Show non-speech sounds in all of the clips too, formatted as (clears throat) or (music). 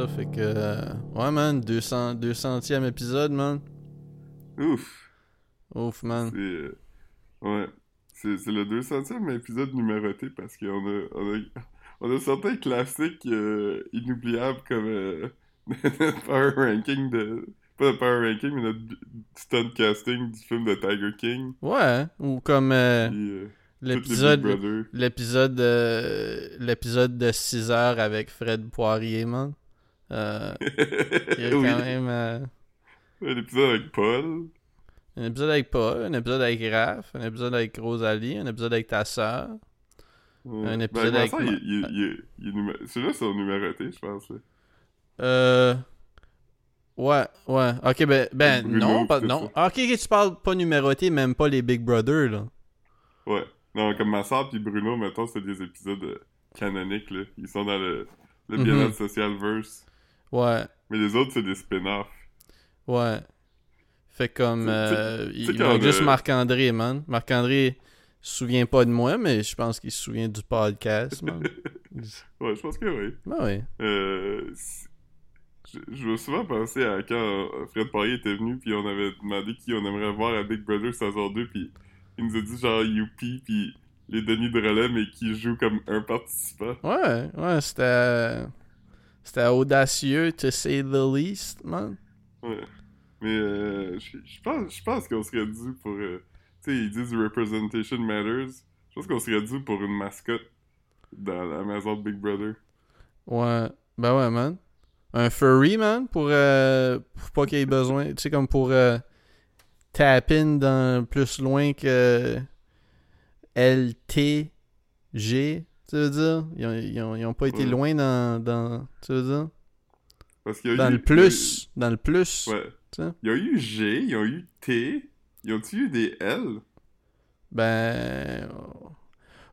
ça. Fait que. euh, ouais, man. 200, 200e épisode, man. Ouf. Ouf, man. C'est. euh, ouais. C'est c'est le 200e épisode numéroté parce qu'on a, on a, on a certains classiques euh, inoubliables comme euh, (laughs) notre Power Ranking de. Pas le Power Ranking, mais notre stunt casting du film de Tiger King. Ouais. Ou comme euh, Puis. L'épisode euh, l'épisode de 6 heures avec Fred Poirier, man. Euh, il y a (laughs) oui. quand même euh, Un épisode avec Paul. un épisode avec Paul, un épisode avec Raph, un épisode avec Rosalie, un épisode avec ta sœur. Ouais. Un Ben, épisode avec sœur, ma- il, il, il, il est numé- Ceux-là sont numérotés, je pense. Euh. Ouais, ouais. Ok, ben, ben Bruno, non, pas, c'est non. Ah, Ok, tu parles pas numéroté, même pas les Big Brother, là. Ouais. Non, comme ma soeur puis Bruno, mettons, c'est des épisodes euh, canoniques, là. Ils sont dans le, le Mhm. bien-être social verse. Ouais, Mais les autres, c'est des spin-offs. ouais. Fait comme. Euh, il manque juste Marc-André, man. Marc-André se souvient pas de moi, mais je pense qu'il se souvient du podcast, man. (laughs) Ouais, je pense que oui. ben oui. Euh, je, je veux souvent penser à quand euh, Fred Poirier était venu, puis on avait demandé qui on aimerait voir à Big Brother saison 2, puis il nous a dit genre Youpi, puis les Denis de relais, mais qui joue comme un participant. Ouais, ouais, c'était. C'était audacieux, to say the least, man. Ouais. Mais euh, je pense, je pense qu'on serait dû pour. euh, tu sais, ils disent representation matters. Je pense qu'on serait dû pour une mascotte dans la maison de Big Brother. Ouais, ben ouais, man. Un furry, man, pour, euh, pour pas qu'il ait besoin. Tu sais, comme pour euh, tap in dans plus loin que LTG, tu veux dire? Ils ont, ils ont, ils ont pas été Ouais. loin dans, dans. Tu veux dire? Parce qu'il y a Dans eu- le plus. Dans le plus. ouais. tu sais. Il y a eu G, ils ont eu T, ils ont eu des L? Ben.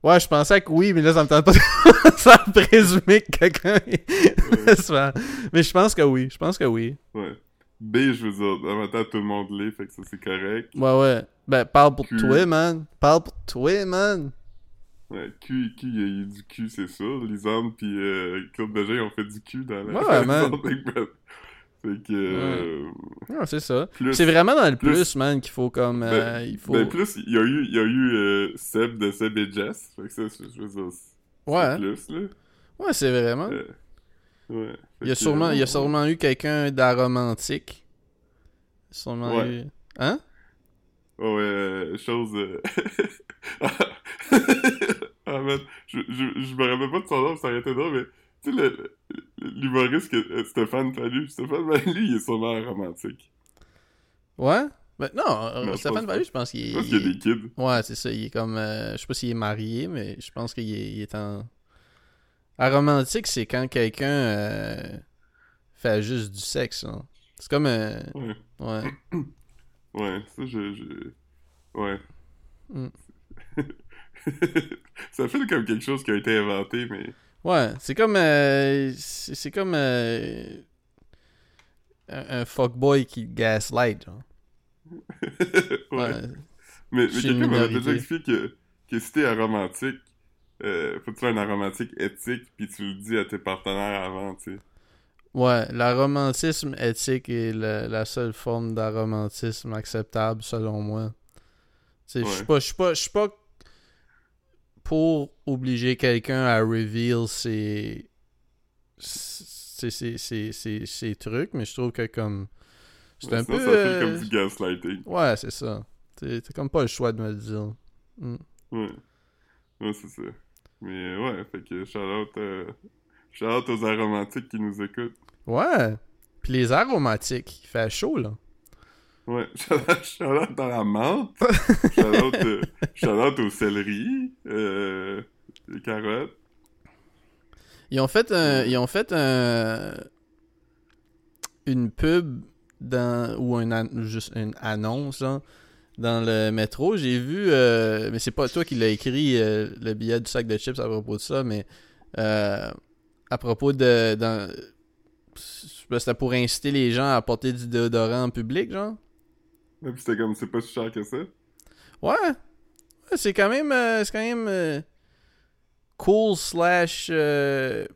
Ouais, je pensais que oui, mais là, ça me tente pas de (laughs) ça présumer que quelqu'un. (laughs) mais je pense que oui. Je pense que oui. Ouais. B, je veux dire, en même temps, tout le monde l'est, fait que ça c'est correct. Ouais, ouais. Ben, parle pour Q. toi, man. Parle pour toi, man. Ouais, Q, Q, il y a eu du Q, c'est sûr. Lisande pis euh, Claude Bégin, ont fait du Q dans la Ouais, (laughs) man. Fait que... euh, Ouais, c'est ça. C'est vraiment dans le plus, plus- man, qu'il faut comme. euh, il faut... Ben, plus, il y a eu, il y a eu euh, Seb de Seb et Jess. Fait que ça, je je veux dire, c'est ouais, hein. plus, là. ouais, c'est vraiment. Ouais. il, y a sûrement, il y a sûrement eu quelqu'un d'aromantique. Sûrement Ouais. eu. Hein? Ouais, chose... (laughs) (laughs) ah, man, je, je, je me rappelle pas de son nom, ça aurait été drôle, mais... Tu sais, l'humoriste que euh, Stéphane Fallu, Stéphane Fallu, il est sûrement romantique. Ouais? Ben, non, euh, Non, je Stéphane Fallu, je pense qu'il Je est. pense qu'il y a des kids. Ouais, c'est ça. Il est comme. euh, je sais pas s'il est marié, mais je pense qu'il est, est en. Aromantique, c'est quand quelqu'un euh, fait juste du sexe. hein. C'est comme. euh, Ouais. ouais. (coughs) Ouais, ça, je... je... Ouais. Mm. (laughs) ça fait comme quelque chose qui a été inventé, mais... Ouais, c'est comme. euh, c'est comme. euh, un, un fuckboy qui gaslight. Genre. (laughs) ouais. Ouais. Mais, mais quelqu'un m'avait déjà expliqué que, que si t'es aromantique, euh, faut que tu sois un aromantique éthique, puis tu le dis à tes partenaires avant, tu sais. Ouais, l'aromantisme éthique est la, la seule forme d'aromantisme acceptable selon moi. Tu sais, je suis pas, je suis pas, je suis pas pour obliger quelqu'un à reveal ses, ses, ses, ses, ses- ses trucs, mais je trouve que comme c'est un Sinon, peu, ça fait euh, comme du gaslighting. ouais, c'est ça. T'as comme pas le choix de me le dire. Mm. Ouais. Ouais, c'est ça. Mais ouais, fait que shout-out euh, shout-out aux aromantiques qui nous écoutent. Ouais. Puis les aromatiques, il fait chaud là. Ouais, (laughs) shout-out dans la menthe. (laughs) shout-out euh, shout-out au céleri. Euh, les carottes. Ils ont fait un, ils ont fait un, une pub dans ou un an- juste une annonce genre, dans le métro. J'ai vu, euh, mais c'est pas toi qui l'as écrit euh, le billet du sac de chips à propos de ça, mais euh, à propos de, dans, ben, c'était pour inciter les gens à porter du déodorant en public, genre. Ouais, pis c'était comme, c'est pas si cher que ça. Ouais. C'est quand même, euh, c'est quand même euh, cool slash. euh,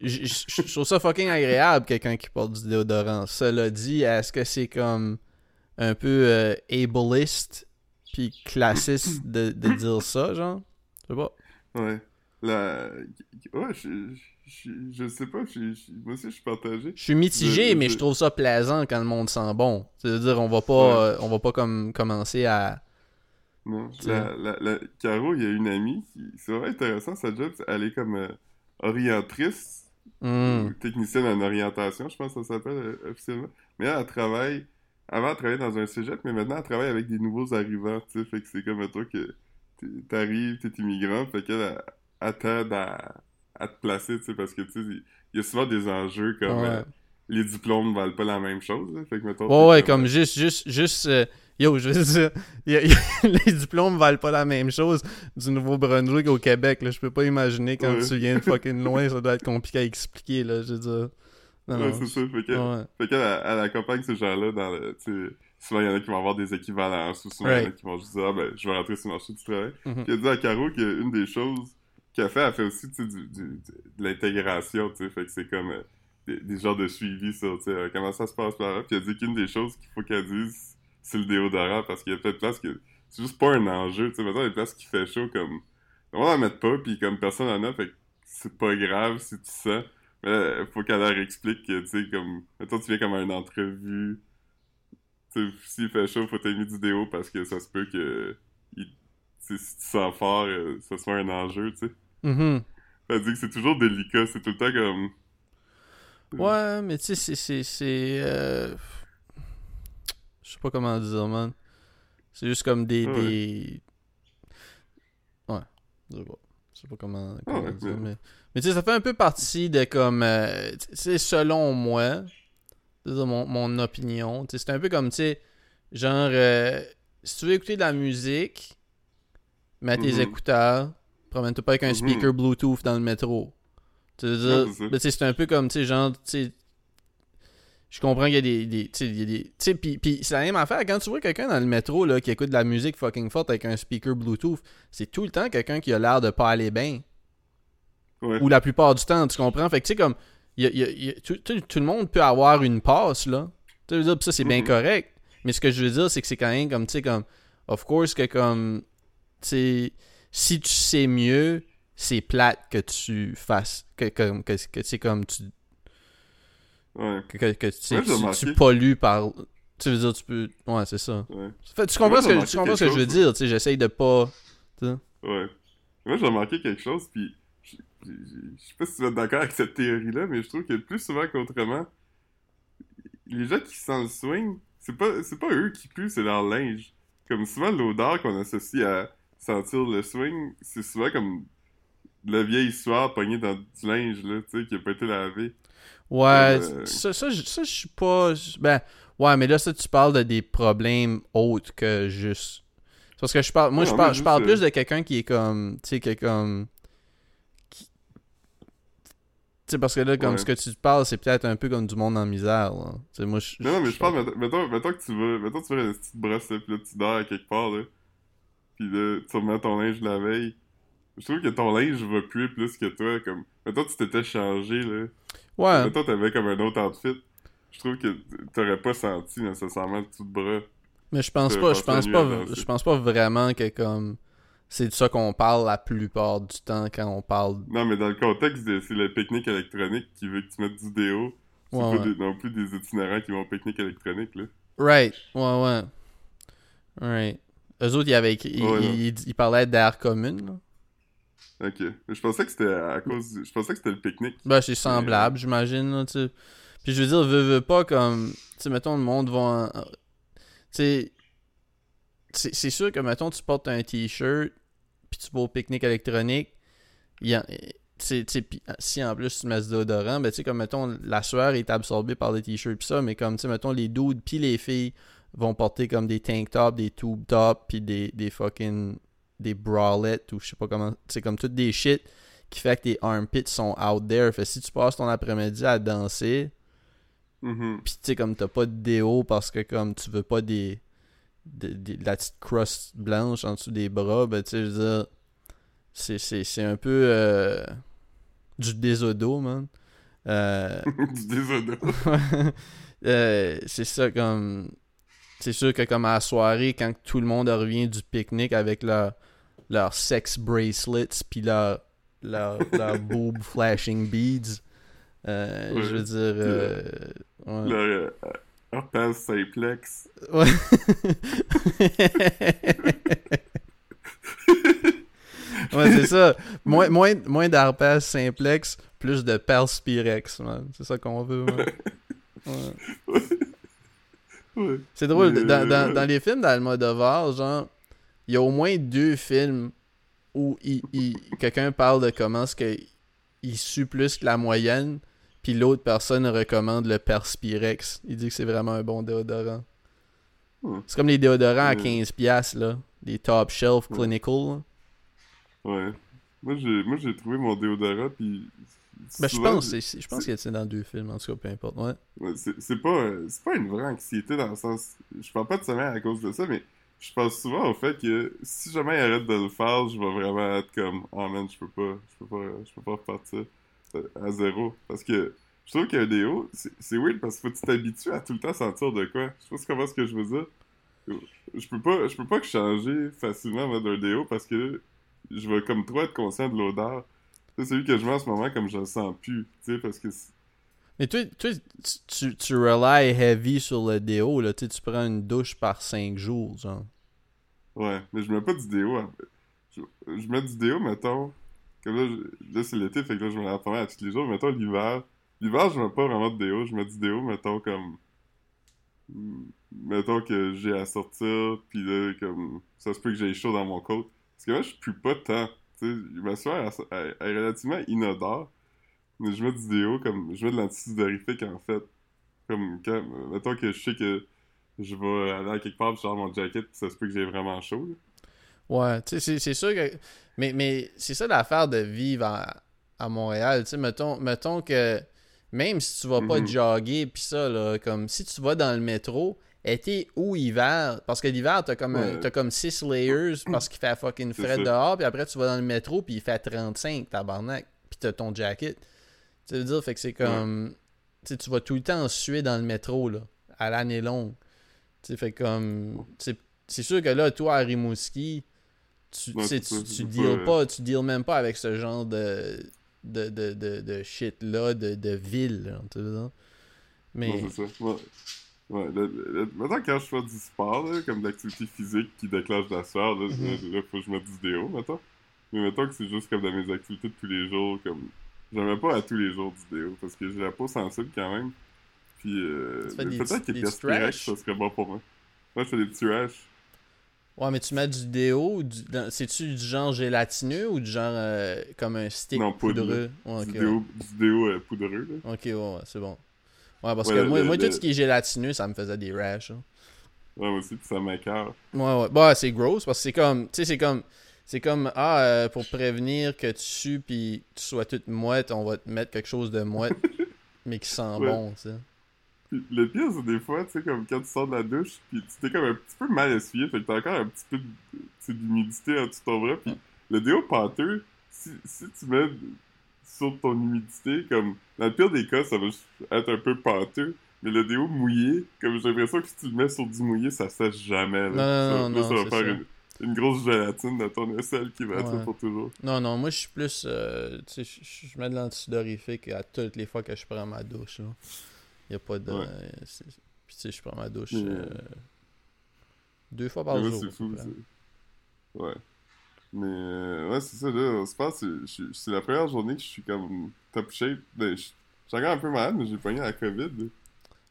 je trouve ça fucking agréable, quelqu'un qui porte du déodorant. Cela dit, est-ce que c'est comme un peu euh, ableist puis classiste de, de dire ça, genre? Je sais pas. Ouais. La... Ouais, je, je, je sais pas, je, je- moi aussi je suis partagé. Je suis mitigé, Je- mais je- trouve ça plaisant quand le monde sent bon. C'est-à-dire, on va pas, Ouais. euh, on va pas comme commencer à. Non. La, la, la... Caro, il y a une amie qui. C'est vraiment intéressant sa job. Elle est comme euh, orientrice Hmm. ou technicienne en orientation, je pense que ça s'appelle euh, officiellement. Mais elle, elle travaille. Avant, elle travaillait dans un cégep, mais maintenant, elle travaille avec des nouveaux arrivants, tu sais. Fait que c'est comme un truc que t'arrives, t'es immigrant, fait qu'elle elle, elle t'aide à, à te placer, tu sais, parce que, tu sais, il y a souvent des enjeux comme. Ouais. euh, les diplômes valent pas la même chose, là. Fait que, mettons. Ouais, ouais, comme juste, juste, juste. euh, yo, je veux dire, y a- y a- (laughs) les diplômes valent pas la même chose du Nouveau-Brunswick au Québec. Là. Je peux pas imaginer quand Ouais. tu viens de (laughs) fucking loin, ça doit être compliqué à expliquer. Là, je veux dire. Non, Ouais, c'est ça. Fait ouais. fait qu'elle, elle, elle accompagne ces gens-là dans le. Souvent, il y en a qui vont avoir des équivalences, ou souvent, il y en a qui vont juste dire, ah, ben, je vais rentrer sur le marché du travail. Mhm. Puis elle dit à Caro qu'une des choses qu'elle fait, elle fait aussi, de l'intégration, tu sais. Fait que c'est comme euh, des, genres de suivi sur, tu sais, euh, comment ça se passe par là. Puis elle dit qu'une des choses qu'il faut qu'elle dise, c'est le déodorant, parce qu'il y a de places que c'est juste pas un enjeu, tu sais. Maintenant, il y a des places qui fait chaud, comme. On en mettre pas, puis comme personne en a, fait que c'est pas grave si tu sens. Mais là, faut qu'elle leur explique que, tu sais, comme. Mettons, tu viens comme à une entrevue. Tu sais, s'il fait chaud, faut t'aimer du déo parce que ça se peut que. il- si tu sens fort, euh, ça soit un enjeu, tu sais. Elle dit que c'est toujours délicat, c'est tout le temps comme. Ouais, mais tu sais, c'est. c'est- c'est, euh, Je sais pas comment dire, man. C'est juste comme des. Ouais. des... Ouais, je sais pas. Je sais pas comment, comment ouais, dire, mais- mais. Mais tu sais, ça fait un peu partie de comme. euh, sais, selon moi, c'est mon, mon opinion, tu sais, c'est un peu comme, tu sais, genre, euh, si tu veux écouter de la musique, mets tes Mhm. écouteurs, promène-toi pas avec un Mhm. speaker Bluetooth dans le métro. Tu veux Ouais, dire, c'est ben, un peu comme, tu sais, genre, tu sais, je comprends qu'il y a des, des tu sais, des, puis c'est la même affaire, quand tu vois quelqu'un dans le métro, là, qui écoute de la musique fucking forte avec un speaker Bluetooth, c'est tout le temps quelqu'un qui a l'air de pas aller bien. Ouais. Ou la plupart du temps, tu comprends? Fait que, tu sais, comme, il y a- il y a- il y a- tout, tout- tout le monde peut avoir une passe, là. Tu veux dire, pis ça, c'est bien Mhm. correct. Mais ce que je veux dire, c'est que c'est quand même comme, tu sais, comme, of course, que comme, tu sais, si tu sais mieux, c'est plate que tu fasses, que, comme, que, que tu sais, comme, tu, Ouais. que, que, que, tu sais, Ouais, tu, pollues par, tu veux dire, tu peux, ouais, c'est ça. Ouais. Fait, tu comprends ce que, tu comprends ce que je veux dire, tu sais, j'essaye de pas, Ouais. Moi, j'ai remarqué quelque chose, puis je sais pas si tu vas être d'accord avec cette théorie-là, mais je trouve que plus souvent qu'autrement, les gens qui sentent le swing, c'est pas, c'est pas eux qui puent, c'est leur linge. Comme souvent, l'odeur qu'on associe à sentir le swing, c'est souvent comme la vieille sueur pognée dans du linge, là, tu sais, qui a pas été lavé. Ouais, Euh, ça, ça, je- ça, je suis pas. Ben, ouais, mais là, ça, tu parles de des problèmes autres que juste. Parce que je parle. Moi, je parle, je parle plus de quelqu'un qui est comme. Tu sais, qui est comme. qui- Tu sais, parce que là, comme Ouais. ce que tu parles, c'est peut-être un peu comme du monde en misère, là. Tu sais, moi, je. Non, non, mais je parle, mettons, mettons, que tu vas, mettons que tu vas une petite brosse, là, tu dors à quelque part, là. Pis là, tu remets ton linge la veille. Je trouve que ton linge va puer plus que toi, comme... Mettons, tu t'étais changé, là. Ouais. Mettons, t'avais comme un autre outfit. Je trouve que t'aurais pas senti nécessairement le tout de bras. Mais je pense pas, je pense pas, je pense pas vraiment que comme. C'est de ça qu'on parle la plupart du temps quand on parle. Non, mais dans le contexte de c'est le pique-nique électronique qui veut que tu mettes du déo, c'est Ouais, pas ouais. des- non plus des itinérants qui vont au pique-nique électronique, là. Right, ouais, ouais. Right. Eux autres, ils, avaient, ils, Ouais, non. ils- ils- ils parlaient d'air commune, là. Ok. Je pensais que c'était à cause du... Je pensais que c'était le pique-nique. Ben, c'est semblable, j'imagine, là, tu sais. Puis je veux dire, veux, veux pas comme. Tu sais, mettons, le monde va. en- Tu sais. C'est sûr que, mettons, tu portes un t-shirt, puis tu vas au pique-nique électronique. Il y a- tu sais- tu sais, puis si en plus tu mets ce déodorant, ben tu sais, comme mettons, la sueur est absorbée par les t-shirts, pis ça, mais comme, tu sais, mettons, les dudes, puis les filles vont porter comme des tank tops, des tube tops, puis des, des fucking. des bralettes, ou je sais pas comment. Sais, comme toutes des shit qui fait que tes armpits sont out there. Fait si tu passes ton après-midi à danser, Mhm. pis tu sais, comme t'as pas de déo parce que comme tu veux pas des. de, de- de la petite crosse blanche en dessous des bras, ben tu sais, je veux dire. C'est, c'est, c'est un peu. euh, du désodo, man. Euh, (laughs) du désodorant. (laughs) euh, c'est ça, comme. C'est sûr que, comme à la soirée, quand tout le monde revient du pique-nique avec leur, leur sex bracelets, puis leur, leur, leur (laughs) boob flashing beads, euh, Ouais. je veux dire. euh, ouais. Le euh, simplex. Ouais. (laughs) ouais, c'est ça. Moins, moins, moins simplex, plus de perspirex, man. C'est ça qu'on veut, man. (laughs) Ouais. Ouais. C'est drôle, Mais, dans, dans, les films d'Almodovar, genre, il y a au moins deux films où il, il- quelqu'un parle de comment est-ce que il sue plus que la moyenne, puis l'autre personne recommande le Perspirex. Il dit que c'est vraiment un bon déodorant. C'est comme les déodorants à Hmm. 15$, piastres, là. Les top shelf clinical. là. Ouais. Moi, j'ai, moi, j'ai trouvé mon déodorant, puis... Ben, je pense, je pense que c'est dans deux films, en tout cas, peu importe. Ouais. Ouais, c'est, c'est pas, euh, c'est pas une vraie anxiété dans le sens... Je parle pas de sommeil à cause de ça, mais je pense souvent au fait que si jamais il arrête de le faire, je vais vraiment être comme « Oh man, je peux pas, je peux pas, je peux pas repartir euh, à zéro. » Parce que je trouve qu'un déo, c'est, c'est weird parce qu'il faut que tu t'habitues à tout le temps sentir de quoi. Je sais pas comment ce que je veux dire. Je peux pas, je peux pas changer facilement d'un déo parce que je vais comme trop être conscient de l'odeur. C'est celui que je mets en ce moment comme je le sens plus, tu sais, parce que... Mais toi, toi tu, tu, tu rely heavy sur le déo, là. Tu prends une douche par 5 jours, genre. Ouais, mais je mets pas du déo. Je, je mets du déo, mettons. Comme là, je- là c'est l'été, fait que là, je me lave pas mal à tous les jours. Mettons l'hiver. L'hiver, je mets pas vraiment de déo. Je mets du déo, mettons, comme. Mettons que j'ai à sortir, pis là, comme. Ça se peut que j'ai chaud dans mon côte. Parce que moi, je pue pas tant. Tu sais, ma soeur, elle, elle- elle est relativement inodore. Mais je mets du déo, comme. Je mets de l'antisudorifique, en fait. Comme quand. Mettons que je sais que je vais aller à quelque part, pis je sors mon jacket, ça se peut que j'ai vraiment chaud. là. Ouais, tu sais, c'est- sûr que. Mais, mais c'est ça l'affaire de vivre à, à Montréal. Tu sais, mettons, mettons que même si tu vas pas Mhm. jogger, pis ça, là, comme si tu vas dans le métro, été ou hiver, parce que l'hiver, t'as comme, Ouais. t'as comme 6 layers parce qu'il fait fucking frais dehors, puis après tu vas dans le métro, puis il fait 35, tabarnak, puis t'as ton jacket. Tu veux dire, fait que c'est comme. Tu sais, tu vas tout le temps suer dans le métro, là, à l'année longue. Tu sais, fait comme. C'est sûr que là, toi, à Rimouski, tu, Ouais, tu deals pas, pas, tu deals même pas avec ce genre de de, de, de, de shit là, de, de ville, là, tu. Mais Non, c'est ça. Ouais. Le- le- maintenant, quand je fais du sport, là, comme de l'activité physique qui déclenche la sueur, là, Mhm. là, faut que je mette du déo, mettons. Mais mettons que c'est juste comme dans mes activités de tous les jours, comme... J'aimais pas à tous les jours du déo, parce que j'ai la peau sensible quand même. Puis, euh, peut-être Perspirex, petits ça serait bon pour moi. Moi, je fais des petits rash. ouais, mais tu mets du déo, du- c'est-tu du genre gélatineux ou du genre euh, comme un stick Non, poudre, poudreux? Ouais, ok, du ouais. déo, du déo euh, poudreux, là. Ok, ouais, ouais, c'est bon. Ouais, parce Ouais, que le- moi, le- moi tout ce qui est gélatineux, ça me faisait des rash. hein. Ouais, moi aussi, ça m'écœure. Ouais, ouais. Bah, c'est gross parce que c'est comme. Tu sais, c'est comme. C'est comme. Ah, euh, pour prévenir que tu sues puis tu sois toute mouette, on va te mettre quelque chose de mouette, (laughs) mais qui sent Ouais. bon, tu sais. Le pire, c'est des fois, tu sais, comme quand tu sors de la douche, puis tu t'es comme un petit peu mal essuyé, fait que t'as encore un petit peu tu d'humidité en dessous de ton bras, puis le déo pâteux, si, si tu mets sur ton humidité, comme, dans le pire des cas, ça va être un peu pâteux, mais le déo mouillé, comme j'ai l'impression que si tu le mets sur du mouillé, ça sèche jamais, là. Non, non, ça, non, là, ça va faire. Une, une grosse gélatine dans ton aisselle qui va être Ouais. là pour toujours. Non, non, moi, je suis plus. euh, tu sais, je- mets de l'antidorifique à toutes les fois que je prends ma douche, là. Y a pas de. Ouais. euh, Puis, tu sais, je prends ma douche. Euh, deux fois par jour. fou, Ouais. Mais, euh, ouais, c'est ça, là, c'est- la première journée que je suis comme top shape. Ben, je je suis encore un peu malade, mais j'ai pogné la COVID. là.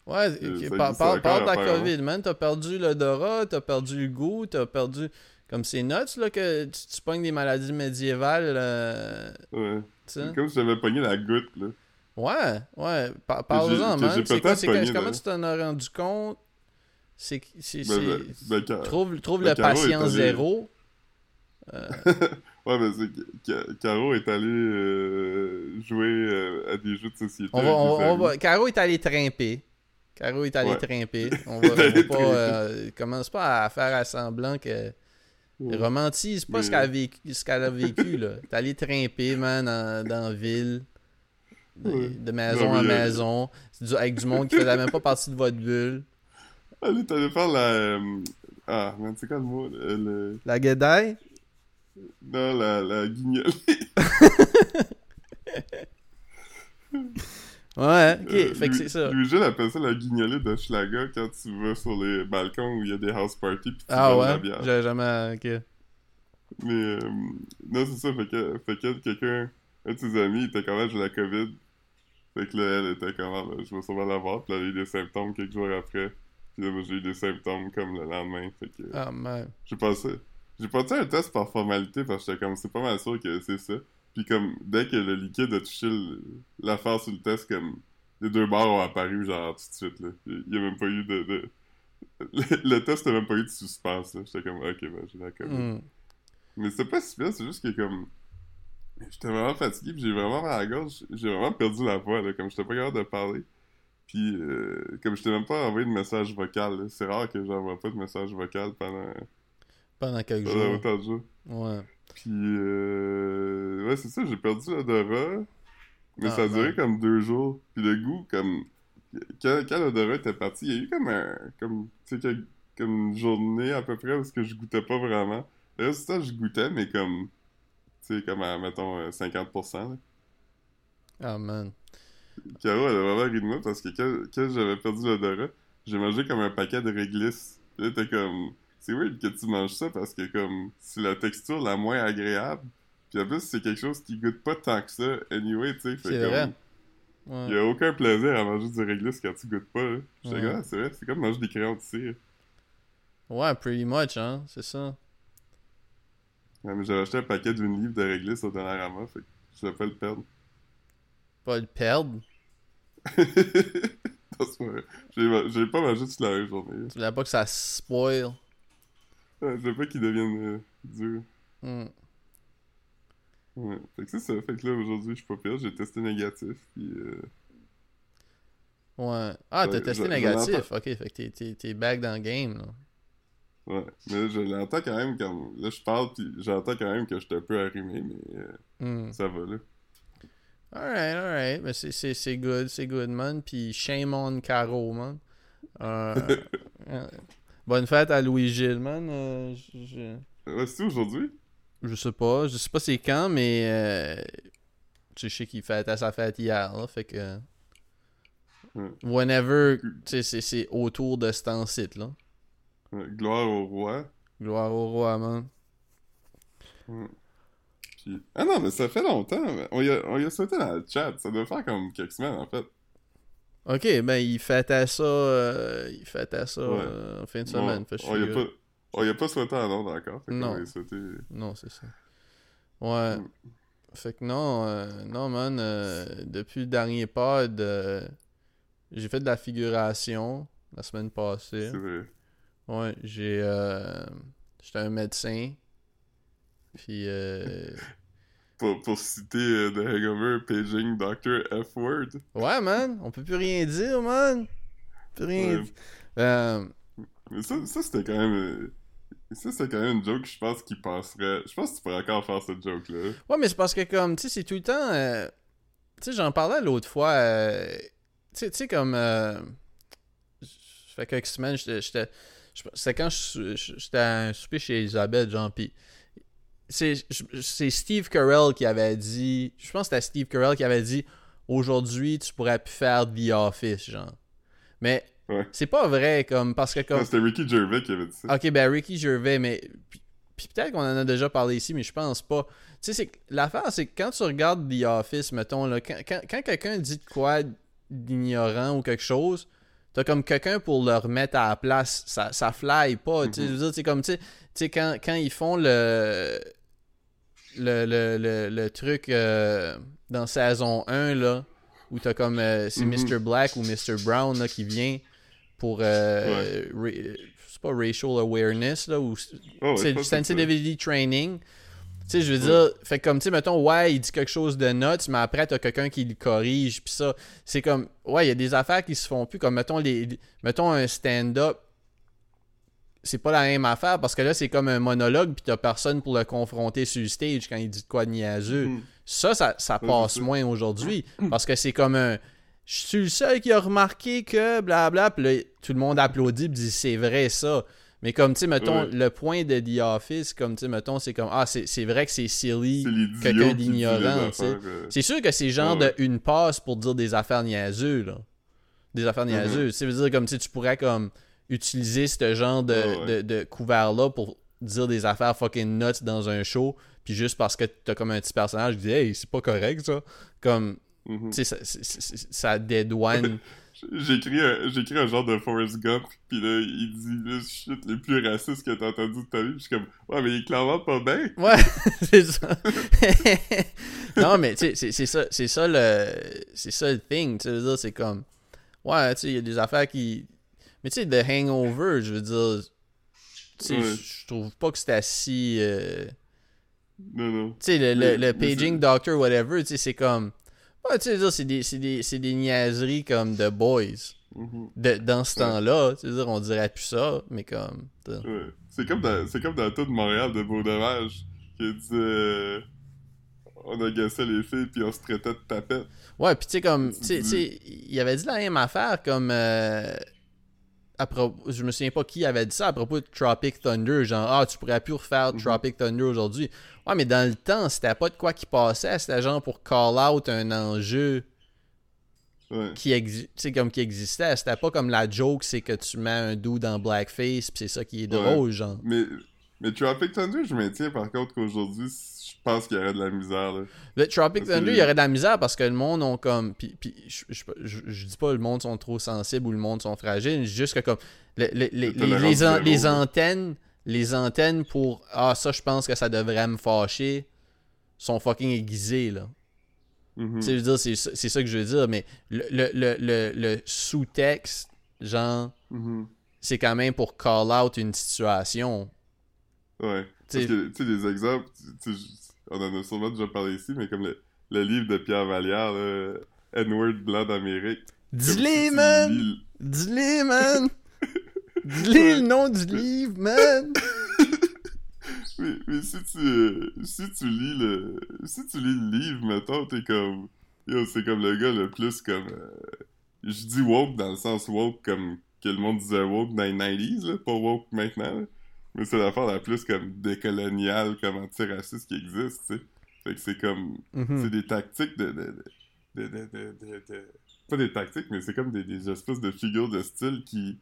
Ouais, Euh, ok, ça par- existe par- encore, parle de la. COVID, man. T'as perdu l'odorat, t'as perdu le goût, t'as perdu. Comme c'est nuts, là, que tu, tu pognes des maladies médiévales, euh, Ouais. C'est comme si j'avais pogné la goutte, là. Ouais, ouais. Par- Parle-en, man. C'est quoi, pogné, comment tu t'en as rendu compte? C'est. Ben, ben, ben, Trouve, trouve ben, le patient zéro. Euh, (laughs) Ouais, mais c'est Caro est allé euh, jouer euh, à des jeux de société. on va, avec on, des on amis. va- Caro est allé trimper. Caro est allé Ouais. trimper. (laughs) On va, on pas. euh, commence pas à faire à semblant que. Ouais. Romantise pas Mais- ce qu'elle a vécu, ce qu'elle a vécu là. (laughs) T'es allé trimper, man, dans, dans la ville. de maison en maison, avec du monde qui faisait même pas partie de votre bulle. Allez, t'allais faire la. Euh, ah, man, c'est quoi le mot le... La guédaille? Non, la, la guignolée. (laughs) ouais, ok, euh, fait que c'est ça. Louis-Gilles appelle ça la guignolée de Schlager quand tu vas sur les balcons où il y a des house parties pis tu Ah ouais? J'ai jamais. Ok. Mais, euh, non, c'est ça, fait que, fait que quelqu'un, un de ses amis, il était quand même, j'ai la COVID. Fait que là, elle était ah, ben, je vais sûrement l'avoir. Là, il y a eu des symptômes quelques jours après. Puis là, j'ai eu des symptômes comme le lendemain. Fait que. Ah, man. J'ai passé. J'ai passé un test par formalité parce que j'étais comme, c'est pas mal sûr que c'est ça. Puis comme, dès que le liquide a touché l'affaire sur le test, comme, les deux barres ont apparu, genre, tout de suite, là. Il y a même pas eu de. de... (laughs) Le, test n'a même pas eu de suspense, là. J'étais comme, ok, ben, j'ai la COVID. Mm. Mais c'est pas si bien, c'est juste que comme. J'étais vraiment fatigué, pis j'ai vraiment mal à la gorge. J'ai vraiment perdu la voix, là, comme j'étais pas capable de parler. Puis, euh, comme je t'ai même pas envoyé de message vocal, c'est rare que j'envoie pas de message vocal pendant. Pendant quelques pendant jours. autant de jours. Ouais. Puis, euh... ouais, c'est ça, j'ai perdu l'odorat. Mais ah, ça a duré comme deux jours. Puis le goût, comme. Quand, quand l'odorat était parti, il y a eu comme un. Comme, tu sais, comme une journée à peu près où que je goûtais pas vraiment. Le reste du temps, je goûtais, mais comme. Tu sais, comme à, mettons, 50%. Euh. Ah, man. Caro, elle a vraiment ri de moi parce que quand, quand j'avais perdu l'odorat, j'ai mangé comme un paquet de réglisse. Là, t'es comme. C'est weird que tu manges ça parce que, comme, c'est la texture la moins agréable. Puis en plus, c'est quelque chose qui goûte pas tant que ça, anyway, tu sais. C'est vrai. Il y a aucun plaisir à manger du réglisse quand tu goûtes pas. J'étais comme, ah, c'est vrai, c'est comme manger des crayons de cire. Ouais, pretty much, hein, c'est ça. Ouais, mais j'avais acheté un paquet d'une livre de réglisse au Dollarama, fait que je vais pas le perdre. Pas le perdre? (laughs) J'ai pas mangé toute la journée. Tu voulais pas que ça spoil? Je veux pas qu'il devienne euh, dur. Hmm. Ouais, fait que c'est ça. Fait que là, aujourd'hui, je suis pas pire. J'ai testé négatif, puis... Euh... Ouais. Ah, t'as testé négatif. Ok, fait que t'es back dans le game, là. Ouais, mais je l'entends quand même comme. Là, je parle, puis j'entends quand même que je suis un peu arrimé, mais euh, hmm. ça va là. Alright, alright. Mais c'est good, c'est good, man. Puis shame on Caro, man. Euh, (laughs) euh, bonne fête à Louis-Gilles, man. je... Ouais, c'est aujourd'hui? Je sais pas. Je sais pas c'est quand, mais. Tu sais qu'il fête à sa fête hier, là. Fait que. Whenever. Tu sais, c'est autour de cet site, là. Gloire au roi. Gloire au roi, man. Ah non, mais ça fait longtemps. On y, a, on y a sauté dans le chat. Ça doit faire comme quelques semaines, en fait. Ok, ben il fêtait ça, euh, il fêtait ça euh, en fin de semaine. on, y a pas, on y a pas sauté en ordre encore. Non. Non, c'est ça. Ouais. Mm. Fait que non, euh, non, man, depuis le dernier pod, j'ai fait de la figuration la semaine passée. C'est vrai. Ouais, j'ai. Euh, J'étais un médecin. Puis. (laughs) Pour, pour, citer euh, The Hangover, paging Dr. F. Word. Ouais, man. On peut plus rien dire, man. Peut rien dire. Euh, Mais ça, ça c'était quand même. Euh, ça, c'est quand même une joke, je pense, qui passerait. Je pense que tu pourrais encore faire cette joke-là. Ouais, mais c'est parce que, comme, tu sais, c'est tout le temps. Tu sais, j'en parlais l'autre fois. Tu sais, comme. Ça fait quelques semaines, j'étais c'est quand j'étais à un souper chez Elisabeth, genre, pis c'est Steve Carell qui avait dit, je pense que c'était Steve Carell qui avait dit, aujourd'hui, tu pourrais plus faire The Office, genre. Mais c'est pas vrai, comme, parce que comme... C'était Ricky Gervais qui avait dit ça. Ok, ben Ricky Gervais, mais... Puis peut-être qu'on en a déjà parlé ici, mais je pense pas. Tu sais, l'affaire, c'est que quand tu regardes The Office, mettons, là, quand, quand quelqu'un dit de quoi d'ignorant ou quelque chose, T'as comme quelqu'un pour le remettre à la place. Ça, ça fly pas. Tu sais, mhm. comme, tu sais, quand, quand ils font le. Le, le, le, truc euh, dans saison 1, là, où t'as comme. Euh, c'est Mr. Mhm. Black ou Mr. Brown, là, qui vient pour. Euh, c'est pas racial awareness, là, ou. Oh, c'est sensitivity training. Tu sais, je veux dire, fait comme, tu sais, mettons, ouais, il dit quelque chose de notes, mais après, t'as quelqu'un qui le corrige, puis ça, c'est comme, ouais, il y a des affaires qui se font plus, comme, mettons, les, mettons un stand-up c'est pas la même affaire parce que là, c'est comme un monologue, puis t'as personne pour le confronter sur le stage quand il dit de quoi de niaiseux. Mhm. Ça, ça, ça passe moins aujourd'hui (coughs) parce que c'est comme un. Je suis le seul qui a remarqué que blabla, puis là, tout le monde applaudit, puis dit c'est vrai ça. Mais comme, tu sais, mettons, le point de The Office, comme, tu sais, mettons, c'est comme, ah, c'est vrai que c'est silly. Quelqu'un d'ignorant, tu sais. euh, C'est sûr que c'est genre Ouais. de une passe pour dire des affaires niaiseux, là. Des affaires Mhm. niaiseuses. Ça veut dire comme, tu tu pourrais comme utiliser ce genre de, ouais. de, de couvert-là pour dire des affaires fucking nuts dans un show, puis juste parce que t'as comme un petit personnage qui dit « Hey, c'est pas correct, ça! » Comme, mhm. tu sais, ça, dédouane... (laughs) J'ai écrit, un, un genre de Forrest Gump, pis là, il dit le shit les plus racistes que t'as entendu de ta vie, pis je suis comme, ouais, mais il est clairement pas bien. Ouais, (laughs) c'est ça. (laughs) non, mais tu sais, c'est- ça, c'est ça le, c'est ça le thing. Tu veux dire, c'est comme, ouais, tu sais, il y a des affaires qui, mais tu sais, The Hangover, je veux dire, tu sais, Ouais. je trouve pas que c'était si, euh, Non, non. tu sais, le, le, le paging doctor, whatever, tu sais, c'est comme, ouais, tu sais, c'est des, c'est des, c'est des niaiseries comme The Boys. Mhm. De, dans ce Ouais. temps-là, tu veux dire, on dirait plus ça, mais comme. Ouais. C'est comme dans, c'est comme dans tout de Montréal de Beau Dommage, qui dit, euh, on agaçait les filles, puis on se traitait de tapettes. Ouais, puis tu sais, comme, tu sais, il avait dit la même affaire, comme, euh, à je me souviens pas qui avait dit ça à propos de Tropic Thunder, genre, ah, tu pourrais plus refaire Mhm. Tropic Thunder aujourd'hui. Ouais, mais dans le temps, c'était pas de quoi qui passait, c'était genre pour call out un enjeu Ouais. qui, exi- tu sais, comme qui existait. C'était pas comme la joke, c'est que tu mets un doux dans blackface, pis c'est ça qui est Ouais. drôle, genre. Mais, mais Tropic Thunder, je maintiens par contre qu'aujourd'hui, je pense qu'il y aurait de la misère, là. Le Tropic Thunder, il y aurait de la misère parce que le monde ont comme. Puis, puis je, je, je- je dis pas le monde sont trop sensibles ou le monde sont fragiles, juste que comme. le- le- les, an- antennes. Les antennes pour. Ah, ça, je pense que ça devrait me fâcher. Sont fucking aiguisées, là. Mhm. Dire, c'est ça que je veux dire, mais le, sous-texte, genre, Mhm. c'est quand même pour call out une situation. Ouais. Tu sais- Parce que, tu sais, des exemples, on en a sûrement déjà parlé ici, mais comme le, le livre de Pierre Vallière, N-word blanc d'Amérique. Dis-les, man! Dis-les, man! (laughs) Dis-les le nom du livre, man! (laughs) Mais, mais si tu euh, si tu lis le si tu lis le livre mettons t'es comme yo c'est comme le gars le plus comme euh, je dis woke dans le sens woke comme que le monde disait woke dans les 90s là, pas woke maintenant là. Mais c'est l'affaire la plus comme décoloniale comme antiraciste qui existe tu sais fait que c'est comme Mhm. c'est des tactiques de de, de, de, de, pas des tactiques mais c'est comme des, des espèces de figures de style qui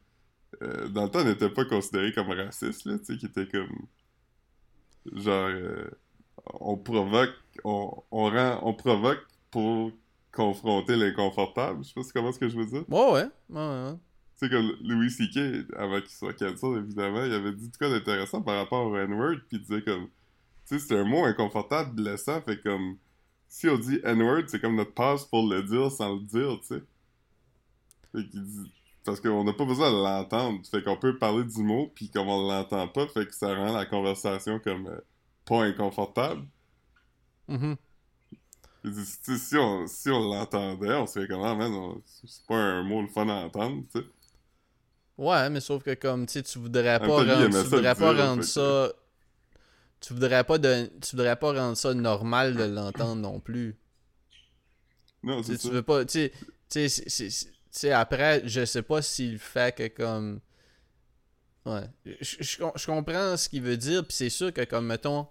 euh, dans le temps n'étaient pas considérées comme racistes là tu sais qui étaient comme genre euh, on provoque on, on rend on provoque pour confronter l'inconfortable je sais pas si comment ce que je veux dire Ouais, ouais. ouais, ouais. Tu sais comme Louis C.K. avant qu'il soit cancel évidemment il avait dit tout cas d'intéressant par rapport au N-word puis il disait comme tu sais c'est un mot inconfortable blessant fait comme si on dit N-word c'est comme notre passe pour le dire sans le dire tu sais fait qu'il dit parce qu'on n'a pas besoin de l'entendre fait qu'on peut parler du mot puis comme on l'entend pas fait que ça rend la conversation comme euh, pas inconfortable Mhm. Il dit, tu sais, si on, si on l'entendait, on serait comment, man, on- c'est pas un mot le fun à entendre, tu sais. Ouais, mais sauf que comme tu tu voudrais pas rendre, tu ça voudrais pas rendre ça. Tu voudrais pas de, tu voudrais pas rendre ça normal de l'entendre non plus. Non, Tu c'est veux pas, tu sais, après, je sais pas s'il fait que comme, ouais, je, je com- je comprends ce qu'il veut dire, puis c'est sûr que comme mettons,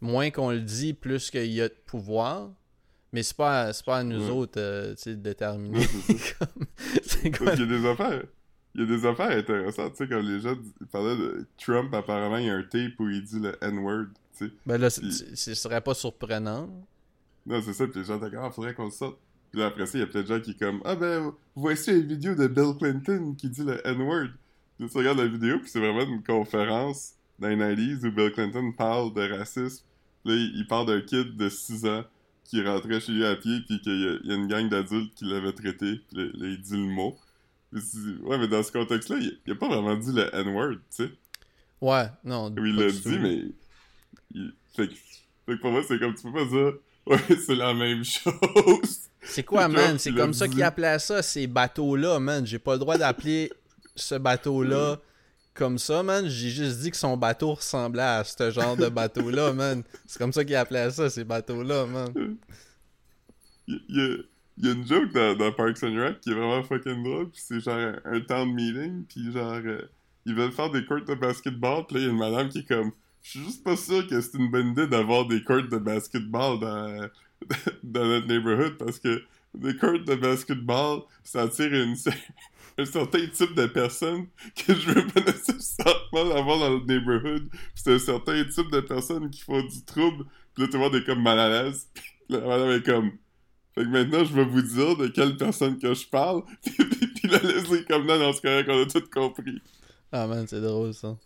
moins qu'on le dit, plus qu'il y a de pouvoir. Mais c'est pas, pas à nous Ouais. autres euh, de déterminer. C'est (laughs) Comme- quoi Parce qu'il y a des affaires. Il y a des affaires intéressantes, tu sais, comme les gens parlaient de Trump, apparemment, il y a un tape où il dit le N-word, tu sais. Ben là, ce serait pas surprenant. Non, c'est ça, pis les gens étaient comme, ah, faudrait qu'on le sorte. Puis là, après ça, il y a plein de gens qui comme, ah ben, voici une vidéo de Bill Clinton qui dit le N-word. Puis tu regardes la vidéo, puis c'est vraiment une conférence dans les 90s où Bill Clinton parle de racisme. Là, il, parle d'un kid de 6 ans qui rentrait chez lui à pied, puis qu'il y, a- il y a une gang d'adultes qui l'avait traité, puis là, il dit le mot. Ouais, mais dans ce contexte-là, il, il a pas vraiment dit le N-word, tu sais. Ouais, non. Oui, il l'a dit, mais. il- Fait, que... fait que pour moi, c'est comme tu peux pas dire. (laughs) Ouais, c'est la même chose. C'est quoi, man? C'est comme ça dit. qu'ils appelaient ça, ces bateaux-là, man. J'ai pas le droit d'appeler ce bateau-là comme ça, man. J'ai juste dit que son bateau ressemblait à ce genre de bateau-là, man. C'est comme ça qu'il appelait ça, ces bateaux-là, man. (laughs) Il il y a une joke dans, Parks and Rec qui est vraiment fucking drôle, pis c'est genre un, town meeting, pis genre, euh, ils veulent faire des courts de basketball, pis là, il y a une madame qui est comme, je suis juste pas sûr que c'est une bonne idée d'avoir des courts de basketball dans, (laughs) dans notre neighborhood, parce que des courts de basketball, ça attire une, (laughs) un certain type de personnes que je veux pas nécessairement avoir dans le neighborhood. c'est un certain type de personnes qui font du trouble. Puis là, le monde est comme mal à l'aise. Puis (laughs) la madame est comme... Fait que maintenant, je vais vous dire de quelle personne que je parle. (laughs) puis la laisse comme non, dans ce cas qu'on a tout compris. Ah man, c'est drôle ça.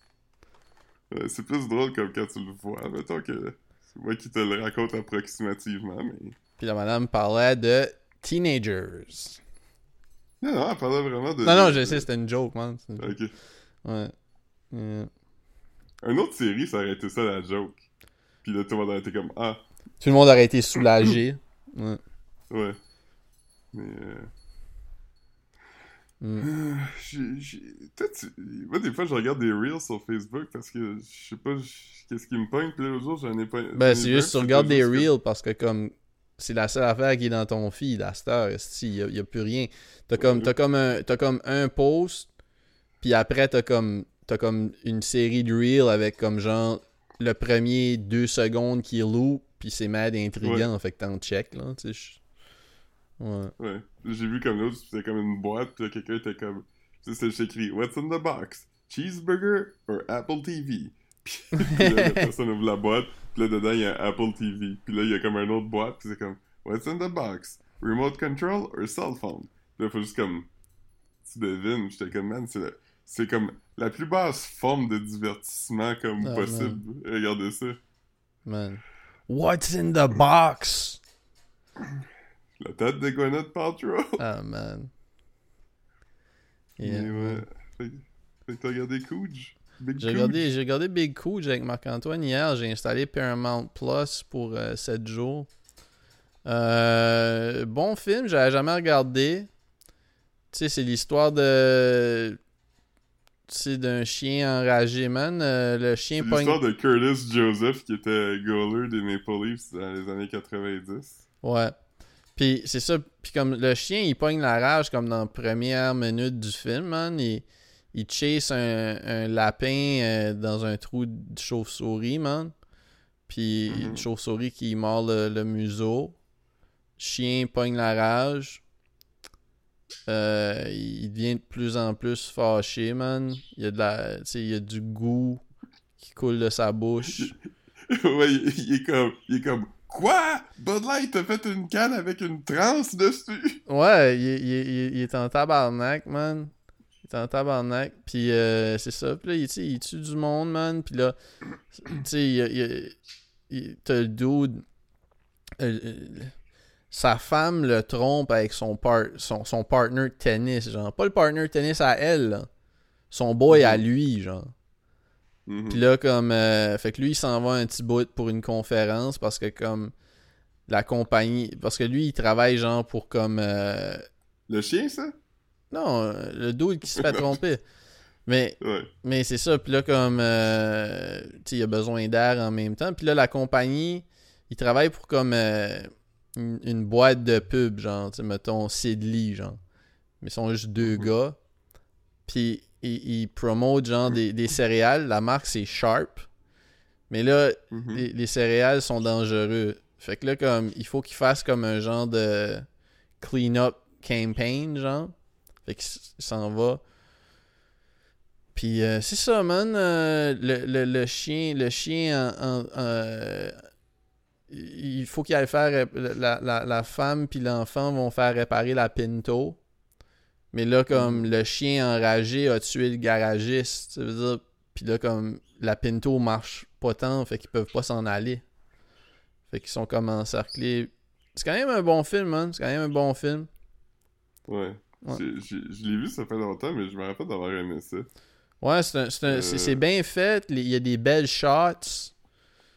c'est plus drôle comme quand tu le vois. Mettons que c'est moi qui te le raconte approximativement, mais... Puis la madame parlait de teenagers. Non, non, elle parlait vraiment de. Non, non, je sais, c'était une joke, man. Ok. Ouais. Yeah. Une autre série, ça aurait été ça la joke. Puis là, tout le monde aurait été comme Ah. Tout le monde aurait été soulagé. (clears throat) ouais. Ouais. Mais. Euh... Mm. (sighs) Toi, tu... Moi, des fois, je regarde des reels sur Facebook parce que je sais pas qu'est-ce qui me pogne. Puis là, l'autre jour, j'en ai pas. Ben, c'est juste, tu regardes des reels parce que, comme c'est la seule affaire qui est dans ton feed à cette heure. Il n'y a, plus rien. T'as comme, as comme, un, as comme un post, puis après, t'as comme, as comme une série de reels avec comme genre le premier deux secondes qui loue, puis c'est mad intriguant, fait que t'en check, là. Tu sais, Ouais. Ouais. J'ai vu comme l'autre, c'était comme une boîte, puis quelqu'un était comme. Tu sais, c'est écrit What's in the box? Cheeseburger or Apple TV? (laughs) Puis là, la personne ouvre la boîte, puis là, dedans, il y a Apple TV. Puis là, il y a comme un autre boîte, puis c'est comme, What's in the box? Remote control or cell phone? Puis là, faut juste comme, tu devines. J'étais comme, man, c'est, c'est comme la plus basse forme de divertissement comme ah, possible. Regardez ça. Man. What's in the box? La tête de Gwyneth Paltrow. Ah, man. Yeah. ouais. Fait, fait que t'as regardé Cooge? J'ai regardé, j'ai regardé Big Cooge avec Marc-Antoine hier. J'ai installé Paramount Plus pour 7 euh, jours. Euh, bon film, j'avais jamais regardé. Tu sais, c'est l'histoire de. C'est d'un chien enragé, man. Euh, le chien C'est l'histoire de Curtis Joseph qui était goaler des Maple Leafs dans les années 90. Ouais. Puis c'est ça. Puis comme le chien, il pogne la rage comme dans la première minute du film, man. Il il chase un, lapin euh, dans un trou de chauve-souris, man. Puis une mhm. chauve-souris qui mord le, museau. Chien pogne la rage. Euh, il devient de plus en plus fâché, man. Il y a, de la, il y a du goût qui coule de sa bouche. (laughs) ouais, il, est comme, il est comme Quoi? Bud Light a fait une canne avec une transe dessus? Ouais, il, il, il est en tabarnak, man. Il est en tabarnak. Puis euh, c'est ça. Puis là, il, il tue du monde, man. Puis là, tu sais, il, il, t'as le dude. Euh, euh, sa femme le trompe avec son, par son, son partner de tennis, genre. Pas le partner de tennis à elle, là. Son boy à mm-hmm. lui, genre. Mm-hmm. Puis là, comme. fait que lui, il s'en va un petit bout pour une conférence parce que, comme. La compagnie. Parce que lui, il travaille, genre, pour comme. Le chien, ça? Non, euh, le dude qui se fait (laughs) tromper. Mais, mais c'est ça. Puis là, comme, euh, tu il a besoin d'air en même temps. Puis là, la compagnie, il travaille pour comme euh, une, boîte de pub, genre, tu sais, mettons, Sidley, genre. Mais ils sont juste deux mhm. gars. Puis ils, ils promotent, genre, des, céréales. La marque, c'est Sharp. Mais là, mhm. les, les, céréales sont dangereux. Fait que là, comme, il faut qu'ils fassent comme un genre de clean-up campaign, genre. Fait qu'il s'en va. Puis euh, c'est ça, man. Euh, le, le, chien, le chien euh, il faut qu'il aille faire. La, la, la femme puis l'enfant vont faire réparer la Pinto. Mais là, comme le chien enragé a tué le garagiste, ça veut dire. Puis là, comme la Pinto marche pas tant, fait qu'ils peuvent pas s'en aller. Fait qu'ils sont comme encerclés. C'est quand même un bon film, man. C'est quand même un bon film. Ouais. Je l'ai vu, ça fait longtemps, mais je me rappelle d'avoir aimé ça. Ouais, c'est euh. bien fait. Il y a des belles shots.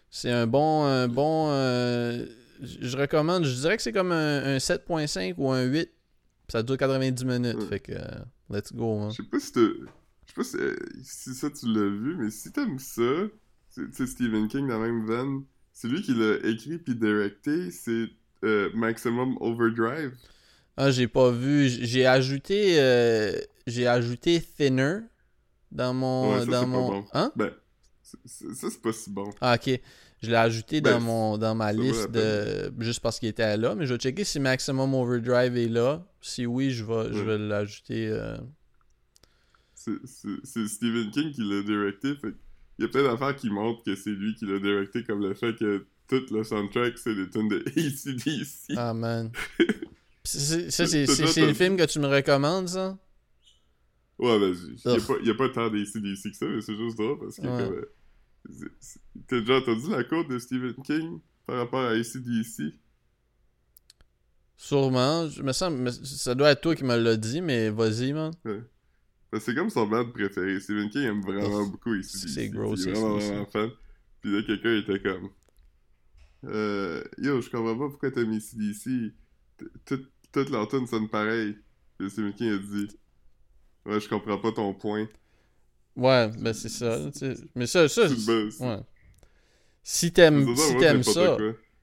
C'est un bon. Un bon euh, je recommande. Je dirais que c'est comme un, 7.5 ou un 8. Ça dure 90 minutes. Fait que. let's go. Je sais pas si. Je sais pas si, euh, si ça tu l'as vu, mais si t'aimes ça, tu sais, Stephen King dans la même veine, c'est lui qui l'a écrit puis directé, c'est euh, Maximum Overdrive. Ah, j'ai pas vu. J'ai ajouté. euh, j'ai ajouté Thinner dans mon. Ouais, ça, dans mon. bon. Hein? Ben, ça c'est pas si bon. Ah, ok. Je l'ai ajouté Ben, dans, mon, dans ma liste de, juste parce qu'il était là. Mais je vais checker si Maximum Overdrive est là. Si oui, je vais, je vais l'ajouter. euh. C'est- Stephen King qui l'a directé, fait il y a plein d'affaires qui montrent que c'est lui qui l'a directé, comme le fait que tout le soundtrack c'est des tunes de ACDC. Ah, man. (laughs) Ça, c'est le film que tu me recommandes, ça? Ouais, ben, il y a pas, tant d'ACDC que ça, mais c'est juste drôle parce que Ouais. comme, euh, T'as déjà entendu la quote de Stephen King par rapport à ACDC? Sûrement. Je me semble, ça doit être toi qui me l'as dit, mais vas-y, man. Ben, c'est comme son band préféré. Stephen King aime vraiment beaucoup ACDC. C'est gros, c'est vraiment, fan. Puis là, quelqu'un était comme... Euh, Yo, je comprends pas pourquoi t'aimes ACDC. T- tout- Toutes leurs tunes sonnent pareil. Puis Stephen King a dit... Ouais, je comprends pas ton point. Ouais, ben c'est ça. Mais ça, ça. Ouais. Si t'aimes si t'aimes ça,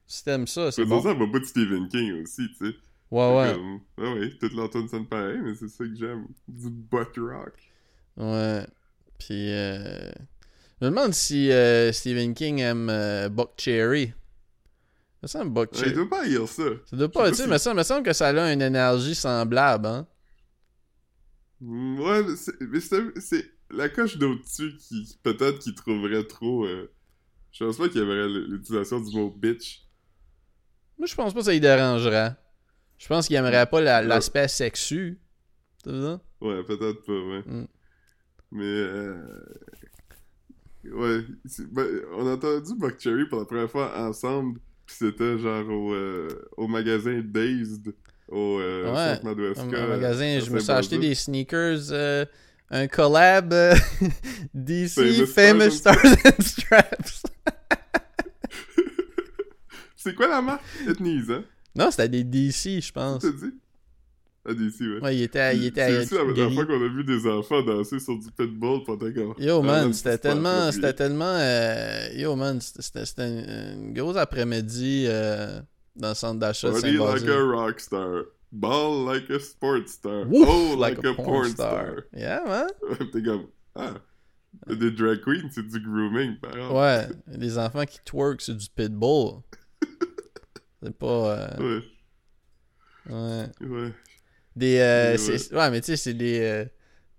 si t'aimes ça, c'est bon. ça, va pas de Stephen King aussi, tu sais. Ouais, ouais. Comme, ouais, ouais, toutes leurs tunes sonnent pareil, mais c'est ça que j'aime. Du butt rock. Ouais. Puis, euh... je me demande si euh, Stephen King aime euh, Buck Cherry. Ça semble Buck Ouais, il Cherry. doit pas haïr ça. Ça doit pas, tu sais, mais ça me semble que ça a une énergie semblable, hein. Mm, Ouais, mais c'est la coche d'au-dessus qui peut-être qu'il trouverait trop. euh, Je pense pas qu'il aimerait l'utilisation du mot bitch. Moi, je pense pas que ça lui dérangerait. Je pense qu'il aimerait pas la- Ouais. l'aspect sexu. Ça? Ouais, peut-être pas, ouais. Mm. Mais euh... ouais, ben, on a entendu Buck Cherry pour la première fois ensemble, puis c'était genre au, euh, au magasin Dazed au euh, Ouais, un magasin, je me suis acheté des sneakers, euh, un collab euh, (laughs) DC Famous Famous Stars Stars and Straps. (laughs) C'est quoi la marque? Etnies, hein? Non, c'était des DC, je pense. T'as dit? Ah, DC, ouais. Ouais, il était, il était à C'est aussi la, gris. fois qu'on a vu des enfants danser sur du pitbull pendant qu'on... Yo Ah, man, c'était tellement, c'était tellement, euh, yo man, c'était- une, une grosse après-midi euh, dans le centre d'achat Party like a rock star. Ball like a sports star. Woof, oh, like, a, porn star. Yeah man. (laughs) T'es comme, ah, des drag queens, c'est du grooming, par exemple. Ouais, les enfants qui twerk sur du pitbull. C'est pas, euh, Ouais, ouais. ouais. Des, euh, Ouais. c'est- ouais, mais tu sais, c'est des, euh,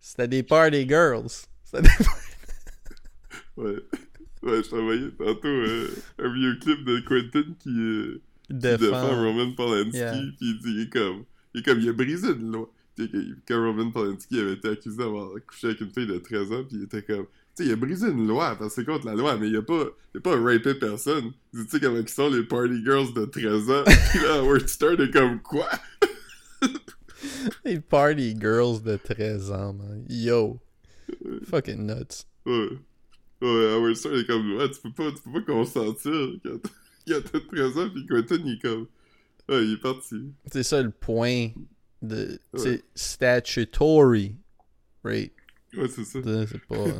c'était des party girls. C'était des Ouais. Ouais, je envoyé tantôt un vieux clip de Quentin qui, défend défends. Roman Polanski, Yeah. puis il dit, il est comme, il est comme, il a brisé une loi. Quand Roman Polanski avait été accusé d'avoir couché avec une fille de 13 ans, puis il était comme, tu sais, il a brisé une loi, parce que c'est contre la loi, mais il a pas, il a pas rapé personne. Tu sais, comment ils sont les party girls de 13 ans, (laughs) puis là, Howard Stern est comme, quoi? Les party girls de 13 ans, man. Yo. Fucking nuts. Ouais. Ouais, Howard Stern est comme, ouais, tu peux pas, tu peux pas consentir quand quand t'as 13 ans, puis Quentin, il est comme, ouais, il est parti. C'est ça le point de. Ouais. C'est statutory. Right? Ouais, c'est ça. C'est pas. (laughs)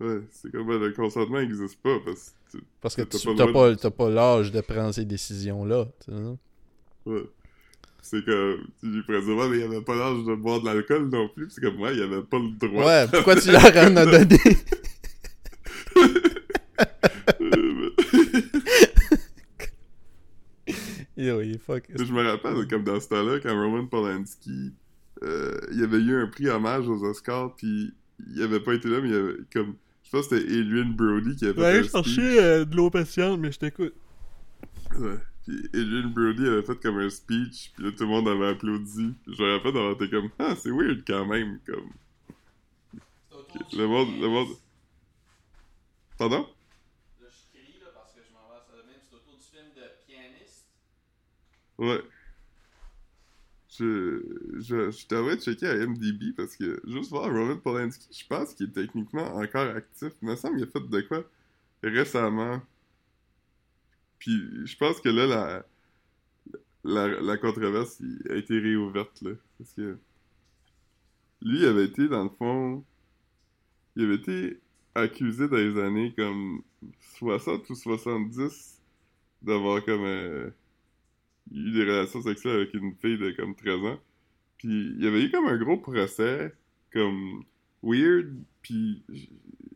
Ouais, c'est comme, ben, le consentement n'existe pas, parce que, tu- Parce que T'as tu pas droit pas, pas l'âge de prendre ces décisions-là. ouais. C'est comme, tu lui ouais, mais il avait pas l'âge de boire de l'alcool non plus, c'est comme, ouais, il avait pas le droit. Ouais, pourquoi tu leur en as (laughs) donné? Yo, il est fuck. je me rappelle, comme dans ce temps-là, quand Roman Polanski, euh, il y avait eu un prix hommage aux Oscars, puis il avait pas été là, mais il y avait, comme, je pense que c'était Adrian Brody qui avait fait un speech. euh, de l'eau patiente, mais je t'écoute. Ouais. Puis Adrian Brody avait fait comme un speech, puis là, tout le monde avait applaudi. Je me rappelle d'avoir été comme, ah, c'est weird quand même, comme. Le monde, le monde. Pardon? Là, je crie là, parce que je m'en vais à la même. C'est autour du film de pianiste. Ouais. Je, je, je checké à MDB parce que juste voir Roman Polanski, je pense qu'il est techniquement encore actif. Il me semble qu'il a fait de quoi récemment. Puis je pense que là, la, la, la controverse a été réouverte, là. Parce que lui, il avait été, dans le fond, il avait été accusé dans les années comme 60 ou 70 d'avoir comme euh, eu des relations sexuelles avec une fille de comme 13 ans. Puis il y avait eu comme un gros procès, comme weird, puis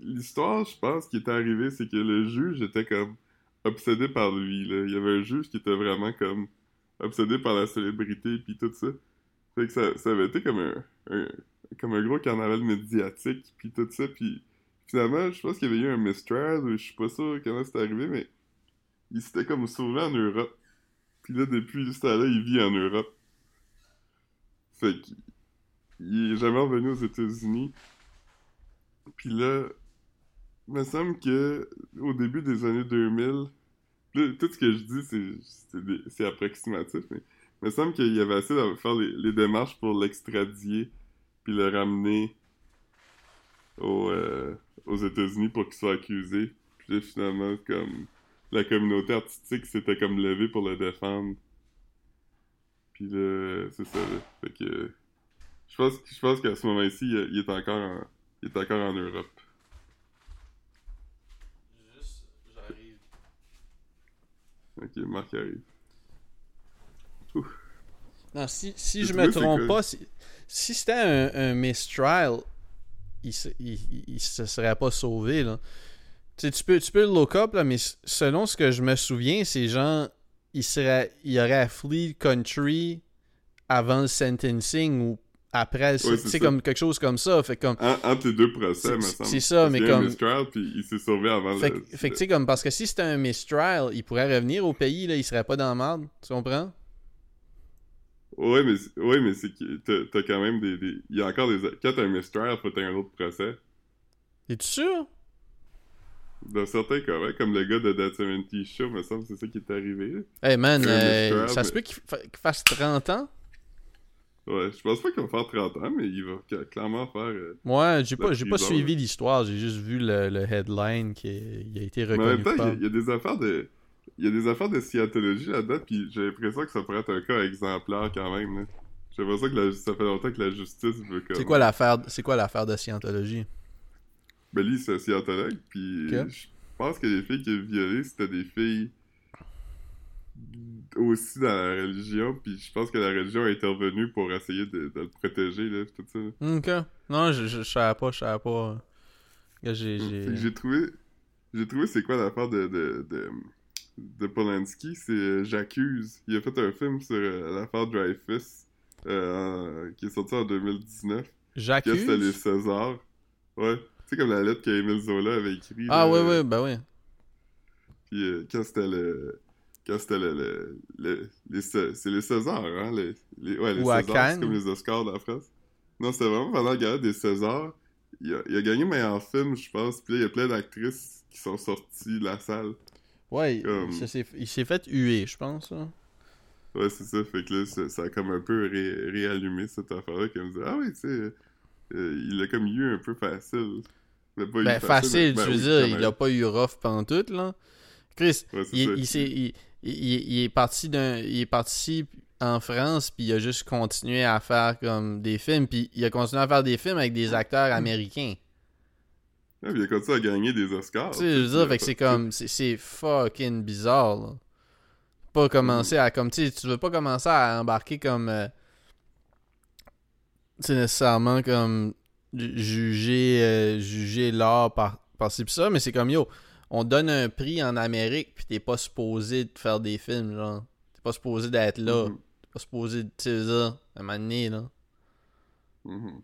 l'histoire, je pense, qui était arrivée, c'est que le juge était comme obsédé par lui, là. Il y avait un juge qui était vraiment comme obsédé par la célébrité, puis tout ça. Fait que ça, ça avait été comme un, comme un gros carnaval médiatique, puis tout ça, puis finalement, je pense qu'il y avait eu un Mistral, je suis pas sûr comment c'est arrivé, mais il s'était comme sauvé en Europe. Puis là, depuis ce temps-là, il vit en Europe. Fait qu'il est jamais revenu aux États-Unis. Puis là, il me semble que au début des années 2000, tout ce que je dis, c'est approximatif, mais il me semble qu'il avait essayé de faire les, démarches pour l'extradier, puis le ramener euh, aux États-Unis pour qu'il soit accusé. Puis là, finalement, comme la communauté artistique s'était comme levée pour le défendre. Puis là, c'est ça, là. Fait que... Je pense, je pense qu'à ce moment-ci, il, est encore en, il est encore en Europe. Juste, j'arrive. Ok, Marc arrive. Non, si, si je me trompe pas, si, si c'était un, un Mistral, il, il, il, se serait pas sauvé, là. Tu, tu peux, tu peux le look up, là, mais selon ce que je me souviens, c'est genre, il, serait, il aurait flee country avant le sentencing ou après, c'est comme quelque chose comme ça. Fait comme. entre les deux procès, C'est ça, mais comme. Un Mistral, puis il s'est sauvé avant fait, le. Fait que, tu sais, comme, parce que si c'était un Mistral, il pourrait revenir au pays, là, il serait pas dans la merde. Tu comprends? Ouais, mais, ouais, mais c'est que t'as quand même des, des, Il y a encore des. Quand t'as un Mistral, faut t'as un autre procès. Es-tu sûr? Dans certains cas, ouais, comme le gars de That 70 Show, me semble, c'est ça qui est arrivé. Hey man, euh, ça se peut qu'il fasse 30 ans? Ouais, je pense pas qu'il va faire 30 ans, mais il va clairement faire. Euh, ouais, j'ai pas, pas suivi l'histoire, j'ai juste vu le, le headline qui a été reconnu. Mais en même temps, il y, a des affaires de. Il y a des affaires de scientologie là-dedans, puis j'ai l'impression que ça pourrait être un cas exemplaire quand même. J'ai l'impression que ça fait longtemps que la justice veut comme. C'est quoi l'affaire C'est quoi l'affaire de scientologie Ben lui, c'est scientologue, puis je pense que les filles qu'il a violées, c'était des filles aussi dans la religion, puis je pense que la religion est intervenue pour essayer de, le protéger, là, tout ça. Ok. Non, je, je, savais pas, je savais pas. J'ai, j'ai... trouvé... J'ai trouvé c'est quoi l'affaire de, de, de, de Polanski, c'est euh, J'accuse. Il a fait un film sur euh, l'affaire Dreyfus, euh, qui est sorti en 2019. J'accuse? C'était les Césars. Ouais. Tu sais, comme la lettre qu'Emile Zola avait écrite. Ah, ouais, ouais, bah ouais. Puis quand c'était le quand c'était le, le, les, c'est les Césars, hein? Les, les ouais, les Césars, c'est comme les Oscars de la France. Non, c'était vraiment pendant la gala des Césars. Il a, il a gagné meilleur film, je pense. Puis là, il y a plein d'actrices qui sont sorties de la salle. Ouais, il s'est fait huer, je pense. Ouais, c'est ça. Fait que là, ça, a comme un peu réallumé cette affaire-là. Qui me dit Ah oui, tu sais, euh, il a comme eu un peu facile. Il pas ben, eu facile, tu veux dire, il a pas eu rough pendant tout, là. Chris, il, il, il, est parti d'un il est parti en France puis il a juste continué à faire comme des films puis il a continué à faire des films avec des acteurs américains. Ouais, il a continué à gagner des Oscars. Tu sais, je veux dire, fait que c'est comme c'est fucking bizarre. Là. Pas commencer à comme tu sais, tu veux pas commencer à embarquer comme euh, nécessairement comme juger euh, juger l'art par par ci ça, mais c'est comme yo, on donne un prix en Amérique, puis t'es pas supposé de faire des films, genre. T'es pas supposé d'être là. Mm-hmm. T'es pas supposé de, ça, à un moment donné, là. Mm-hmm.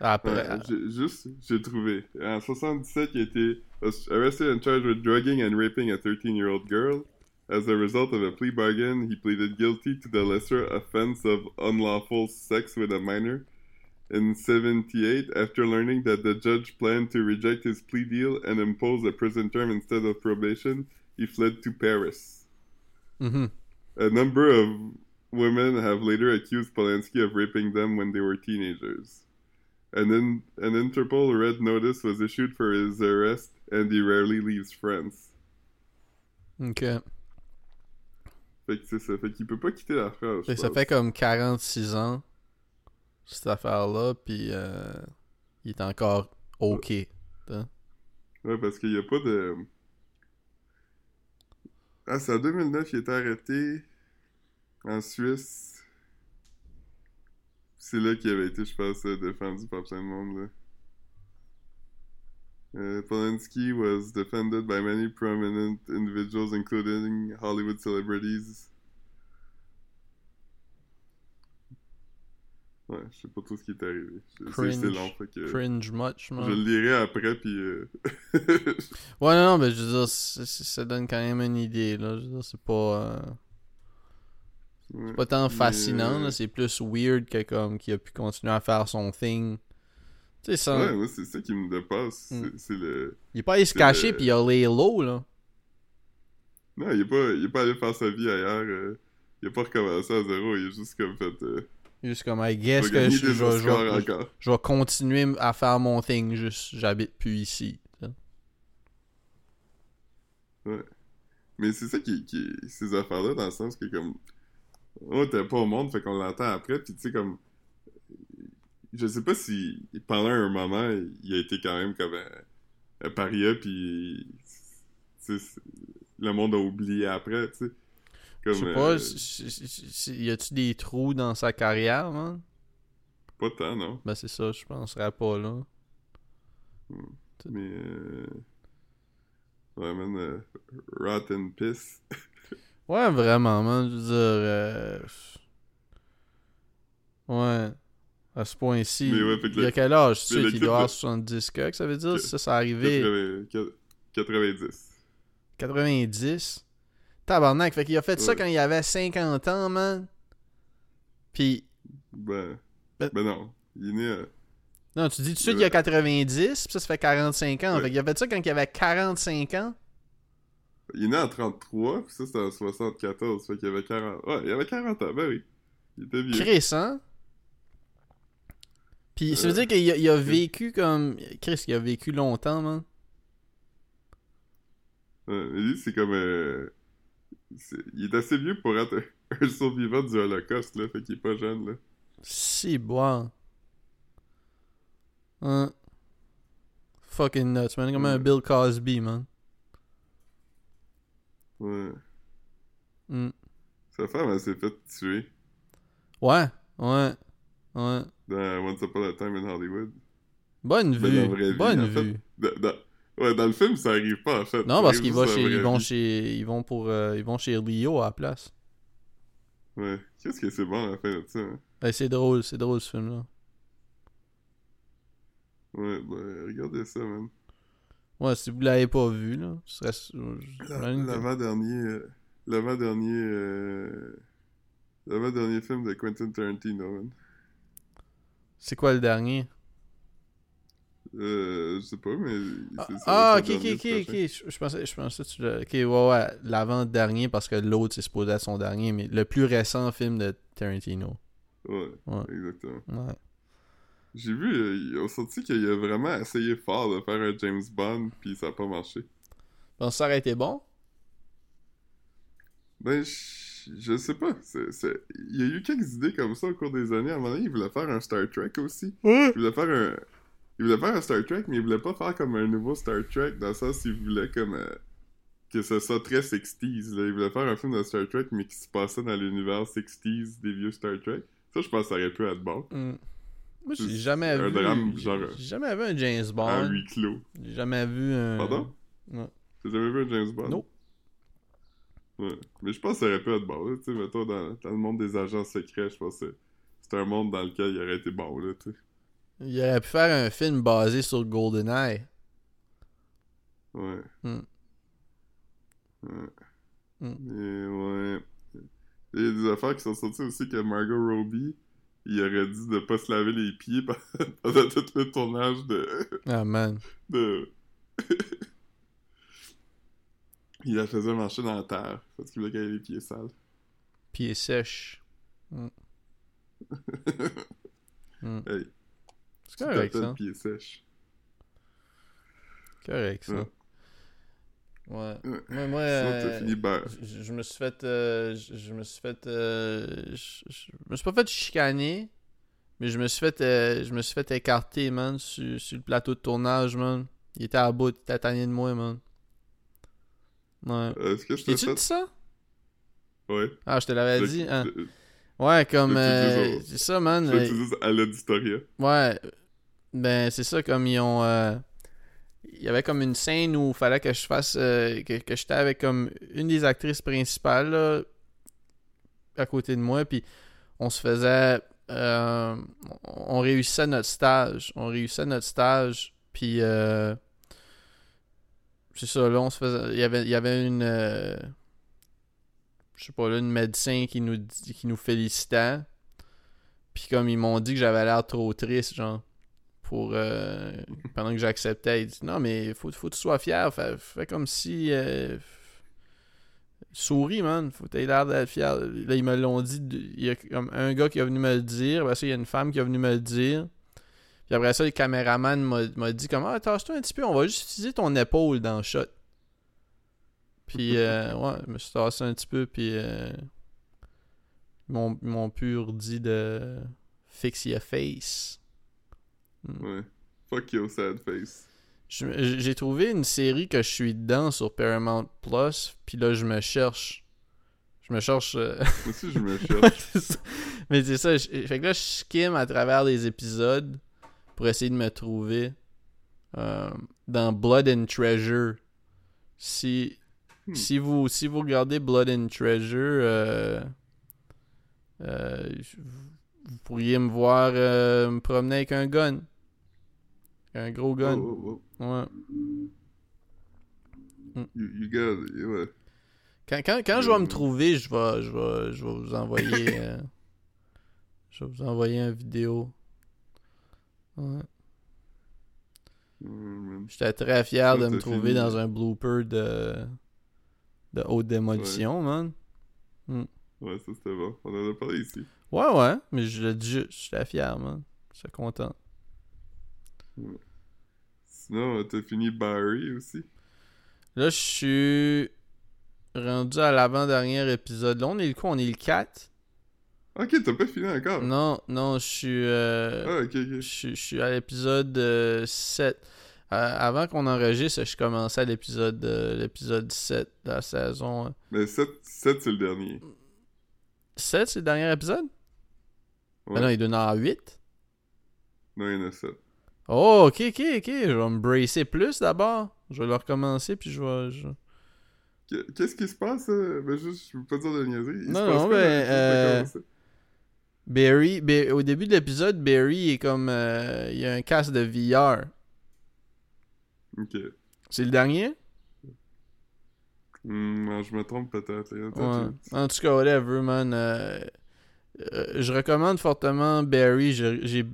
Après... juste, j'ai trouvé. En 77, il été arrested and charged with drugging and raping a 13-year-old girl. As a result of a plea bargain, he pleaded guilty to the lesser offense of unlawful sex with a minor. In 78, after learning that the judge planned to reject his plea deal and impose a prison term instead of probation, he fled to Paris. Mm-hmm. A number of women have later accused Polanski of raping them when they were teenagers. And then an Interpol red notice was issued for his arrest, and he rarely leaves France. Ok. Fait que c'est ça. Fait qu'il peut pas quitter la France. ça fait comme 46 ans cette affaire-là, puis euh, il est encore OK. hein. Ouais, parce qu'il n'y a pas de. Ah, c'est en 2009 il était arrêté en Suisse. C'est là qu'il avait été, je pense, défendu par plein de monde. Là. Euh, Polanski was defended by many prominent individuals, including Hollywood celebrities. Ouais, je sais pas tout ce qui est arrivé. C'est Cringe. c'est long, fait que Cringe much, je le lirai après, puis... euh, (laughs) Ouais, non, non, mais je veux dire, c'est- c'est- ça donne quand même une idée, là. Je veux dire, c'est pas... euh, ouais. pas tant fascinant, euh, là, c'est plus weird que comme qu'il a pu continuer à faire son thing. Tu sais, ça... Ouais, moi, c'est ça qui me dépasse. Mm. C'est- le... Il est pas allé se cacher, le- puis il a lay low, là. Non, il est pas, il est pas allé faire sa vie ailleurs. euh, il a pas recommencé à zéro. Il est juste comme fait... Euh, Juste comme, I guess que je, je, vais- je vais- continuer à faire mon thing, juste j'habite plus ici. tu sais. Mais c'est ça qui, qui ces affaires-là, dans le sens que comme... Oh, t'es pas au monde, fait qu'on l'entend après, puis tu sais, comme... Je sais pas si pendant un moment, il a été quand même comme un, un paria, puis... le monde a oublié après, tu sais. Je sais pas, euh, y a-tu des trous dans sa carrière, man? pas tant, non. Ben c'est ça, je penserais pas, là. Mais... Euh... Ouais, man, euh, Rotten Piss. Ouais, vraiment, man, je veux dire... euh, Ouais. À ce point-ci, ouais, il y a quel âge? Tu sais qu'il doit avoir de- 70 que ça veut dire? Que- Ça, c'est arrivé 80 90. 90. Tabarnak, fait qu'il a fait ça quand il avait 50 ans, man. Puis... Ben... Ben- Ben non. Il est né à... Non, tu dis tout de suite qu'il a 90, puis ça, ça fait 45 ans. Ouais. Fait qu'il a fait ça quand il avait 45 ans? Il est né en 33, puis ça c'était en 74, fait qu'il avait 40... Ouais, il avait 40 ans, ben oui. Il était vieux. Chris, hein? Puis ça veut Euh, dire qu'il a, il a vécu comme... Chris, il a vécu longtemps, man. Mais lui, c'est comme... euh, Il est assez vieux pour être (laughs) un, survivant du Holocauste, là, fait qu'il est pas jeune, là. Si, boire. Hein? Fucking nuts, man. Comme un. Bill Cosby, man. Ouais. Hmm. Sa femme, elle s'est fait tuer Ouais, ouais, ouais. Dans Once Upon a Time in Hollywood. Bonne Ben, dans la vraie vue, vie, bonne en fait. vue. Dans, dans- Ouais, dans le film, ça arrive pas, en fait. Non, parce qu'ils vont chez, ils vont chez, ils vont pour, euh, ils vont chez Leo à la place. Ouais. Qu'est-ce que c'est bon, à la fin de ça, hein? Ouais, c'est drôle, c'est drôle ce film-là. Ouais, ben, regardez ça, man. Ouais, si vous l'avez pas vu, là, ce serait... Que- L'avant-dernier... euh, L'avant-dernier... euh, L'avant-dernier film de Quentin Tarantino, man. C'est quoi le dernier? Euh, je sais pas, mais... Ah, ah, ok, ok, ok, ok. Je, pensais, je pensais que tu l'as... Ok, ouais, ouais, l'avant-dernier, parce que l'autre, c'est supposé être son dernier, mais le plus récent film de Tarantino. Ouais, Ouais. exactement. Ouais. J'ai vu, euh, ils ont sorti qu'il a vraiment essayé fort de faire un James Bond, puis ça a pas marché. Bon, ça aurait été bon? Ben, je, je sais pas. c'est- Il y a eu quelques idées comme ça au cours des années. À un moment donné, il voulait faire un Star Trek aussi. Ouais. Il voulait faire un... Il voulait faire un Star Trek, mais il voulait pas faire comme un nouveau Star Trek, dans le sens qu'il voulait comme... euh, que ce soit très 60s, là. Il voulait faire un film de Star Trek, mais qui se passait dans l'univers 60s des vieux Star Trek. Ça, je pense que ça aurait pu être bon. Moi, j'ai jamais un vu... drame, j'ai- genre- J'ai jamais vu un James En Bond. huis clos. J'ai jamais vu un... Pardon? Ouais. T'as jamais vu un James Bond? Non. Ouais. Mais je pense que ça aurait pu être bon, là. Tu sais, mettons, dans, dans le monde des agents secrets, je pense que c'est un monde dans lequel il aurait été bon, là, tu sais. Il aurait pu faire un film basé sur GoldenEye. Ouais. Hmm. Ouais. Hmm. Mais ouais. Il y a des affaires qui sont sorties aussi que Margot Robbie, il aurait dit de pas se laver les pieds (laughs) pendant tout le tournage de. Ah, man. de... il la faisait marcher dans la terre parce qu'il voulait qu'elle ait les pieds sales. (laughs) Pied sèche. Hmm. hey, C'est correct, ça. pieds sèches. Correct, ça. Ouais. Moi, euh, fini je, je me suis fait... euh, je, je me suis fait... euh, je, je me suis pas fait chicaner, Mais je me suis fait, je me suis fait écarter, man, sur, sur le plateau de tournage, man. Il était à bout, il était tanné de moi, man. Ouais. Euh, Est-ce que je t'ai fait? dit ça? Ouais. Ah, je te l'avais dit. hein. Ouais, comme. euh, c'est ça, man. Euh, à l'auditoria. Ouais. Ben, c'est ça, comme ils ont. euh, Il y avait comme une scène où il fallait que je fasse. euh, que, que j'étais avec comme une des actrices principales, là, à côté de moi, puis on se faisait. euh, on réussissait notre stage. On réussissait notre stage, puis. C'est ça, là, on se faisait. Il y avait, il y avait une. euh, je sais pas, là, une médecin qui nous, dit- qui nous félicitait. Puis comme ils m'ont dit que j'avais l'air trop triste, genre, pour euh, pendant que j'acceptais, ils disent non mais faut, faut que tu sois fier, fais, comme si euh, souris man, faut que tu aies l'air d'être fier. Là ils me l'ont dit, il y a comme un gars qui est venu me le dire, après ça il y a une femme qui est venue me le dire. Puis après ça le caméraman m'a dit comme ah tasse-toi un petit peu, on va juste utiliser ton épaule dans le shot. Puis (laughs) euh, ouais, je me suis tassé un petit peu puis euh, ils m'ont ils m'ont pur dit de fix your face. Ouais. Fuck your sad face. J'ai trouvé une série que je suis dedans sur Paramount Plus, puis là je me cherche. Je me cherche. euh, Moi aussi, je me (laughs) cherche. Mais c'est ça. je- Fait que là je skim à travers les épisodes pour essayer de me trouver euh, dans Blood and Treasure. Si Hmm. si vous si vous regardez Blood and Treasure, euh, euh, vous pourriez me voir me promener avec un gun. Un gros gun. Oh, oh, Ouais. oh. You, you got it. Ouais. Quand, quand, quand je vais me trouver, je vais, je vais, je vais vous envoyer. je vais vous envoyer une vidéo. Ouais. Ouais, man. J'étais très fier Ça, de me trouver fini. dans un blooper de, de haute démolition, man. Ouais, ça c'était bon. On en a parlé ici. Ouais, ouais, mais je le dis juste, j'étais fier, man. J'étais content. Sinon, euh, t'as fini Barry aussi? Là, je suis rendu à l'avant-dernier épisode. Là, on est le quoi? On est le 4 Ok, t'as pas fini encore. Non, non, je suis. euh, Ah, ok, Je ok. suis- je suis à l'épisode euh, 7. Euh, avant qu'on enregistre, je commençais à l'épisode euh, l'épisode 7 de la saison. Mais 7, 7 c'est le dernier. 7, c'est le dernier épisode? Ouais. Ben non, il doit en avoir 8. Non, il y en a 7. Oh, ok, ok, ok. Je vais me bracer plus d'abord. Je vais le recommencer, puis je vais... je- Qu'est-ce qui se passe? euh? Ben juste, je veux pas dire de niaiserie. Il Non, se passe non, quoi Barry, Ba- au début de l'épisode, Barry est comme... euh, il y a un casque de VR. Ok. C'est le dernier? Hmm, non, je me trompe peut-être. Ouais. En tout cas, whatever, man. euh, euh, je recommande fortement Barry. J'ai-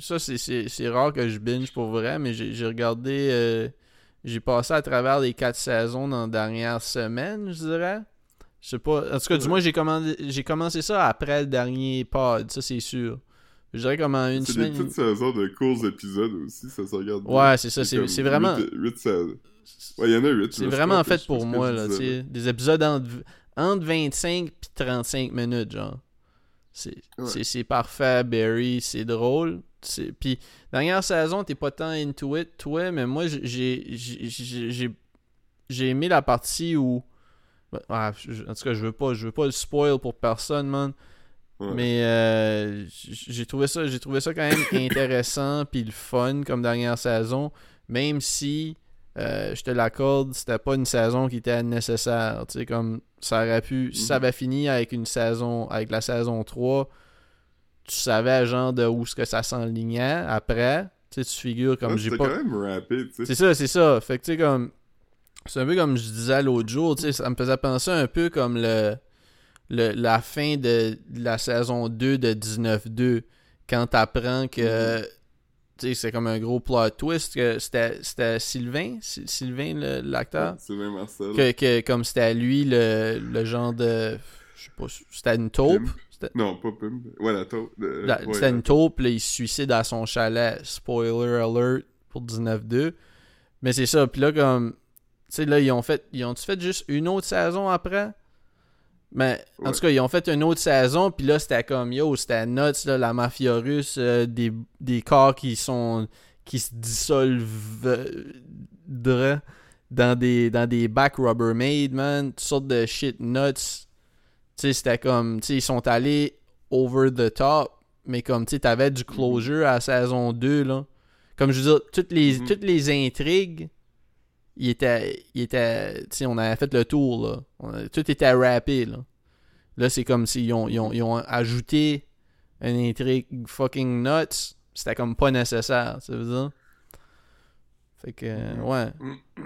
ça, c'est- rare que je binge pour vrai, mais j'ai j'ai regardé. euh, j'ai passé à travers les quatre saisons dans la dernière semaine, je dirais. Je sais pas. En tout cas, du moins, j'ai commandé- j'ai commencé ça après le dernier pod, ça, c'est sûr. Je dirais comme en une C'est des semaine. petites saisons de courts épisodes aussi, ça se regarde. Ouais, c'est ça. C'est c'est vraiment. 8, saisons. Ouais, il y en a 8. C'est vraiment fait pour moi, là, tu sais. Des épisodes entre, entre 25 puis 35 minutes, genre. C'est Ouais. c'est- c'est parfait, Barry, c'est drôle. c'est- Puis, dernière saison, t'es pas tant into it, toi, mais moi, j'ai- j'ai- j'ai- j'ai aimé la partie où... Ah, je- en tout cas, je veux pas, je veux pas le spoil pour personne, man. Ouais. Mais euh, j'ai trouvé ça j'ai trouvé ça quand même (coughs) intéressant puis le fun comme dernière saison même si euh, je te l'accorde c'était pas une saison qui était nécessaire tu sais comme ça aurait pu si ça Mhm. avait fini avec une saison avec la saison 3 tu savais genre de où ce que ça s'enlignait après tu sais tu figures comme j'ai pas quand même rapide, c'est ça, c'est ça. Fait que tu sais, comme. C'est un peu comme je disais l'autre jour, tu sais, ça me faisait penser un peu comme le, le la fin de, de la saison 2 de 19-2. Quand t'apprends que. Tu sais, c'est comme un gros plot twist que c'était Sylvain, Sy- Sylvain l'acteur? Sylvain Marcel. Que, que comme c'était lui le, le genre de. Je sais pas, c'était une taupe? Pimp. Non, pas Pim. Ouais, la taupe. ouais, C'était une taupe, là, il se suicide à son chalet. Spoiler alert pour 19-2. Mais c'est ça, puis là, comme. Tu sais, là, ils ont fait. Ils ont fait juste une autre saison après? Mais en tout cas, ils ont fait une autre saison, puis là, c'était comme, yo, c'était nuts, là, la mafia russe, euh, des, des corps qui sont. qui se dissolvent dans des, dans des bacs Rubbermaid, man. Toutes sortes de shit nuts. Tu sais, c'était comme, tu sais, ils sont allés over the top, mais comme, tu sais, t'avais du closure à la saison 2, là. Comme je veux dire, toutes les, Mhm. toutes les intrigues, il était, il était, tu sais, on avait fait le tour, là. On a- tout était rappé, là. Là, c'est comme s'ils ont, ils ont, ils ont ajouté une intrigue fucking nuts. C'était comme pas nécessaire, ça veut dire? Fait que, Mhm. ouais.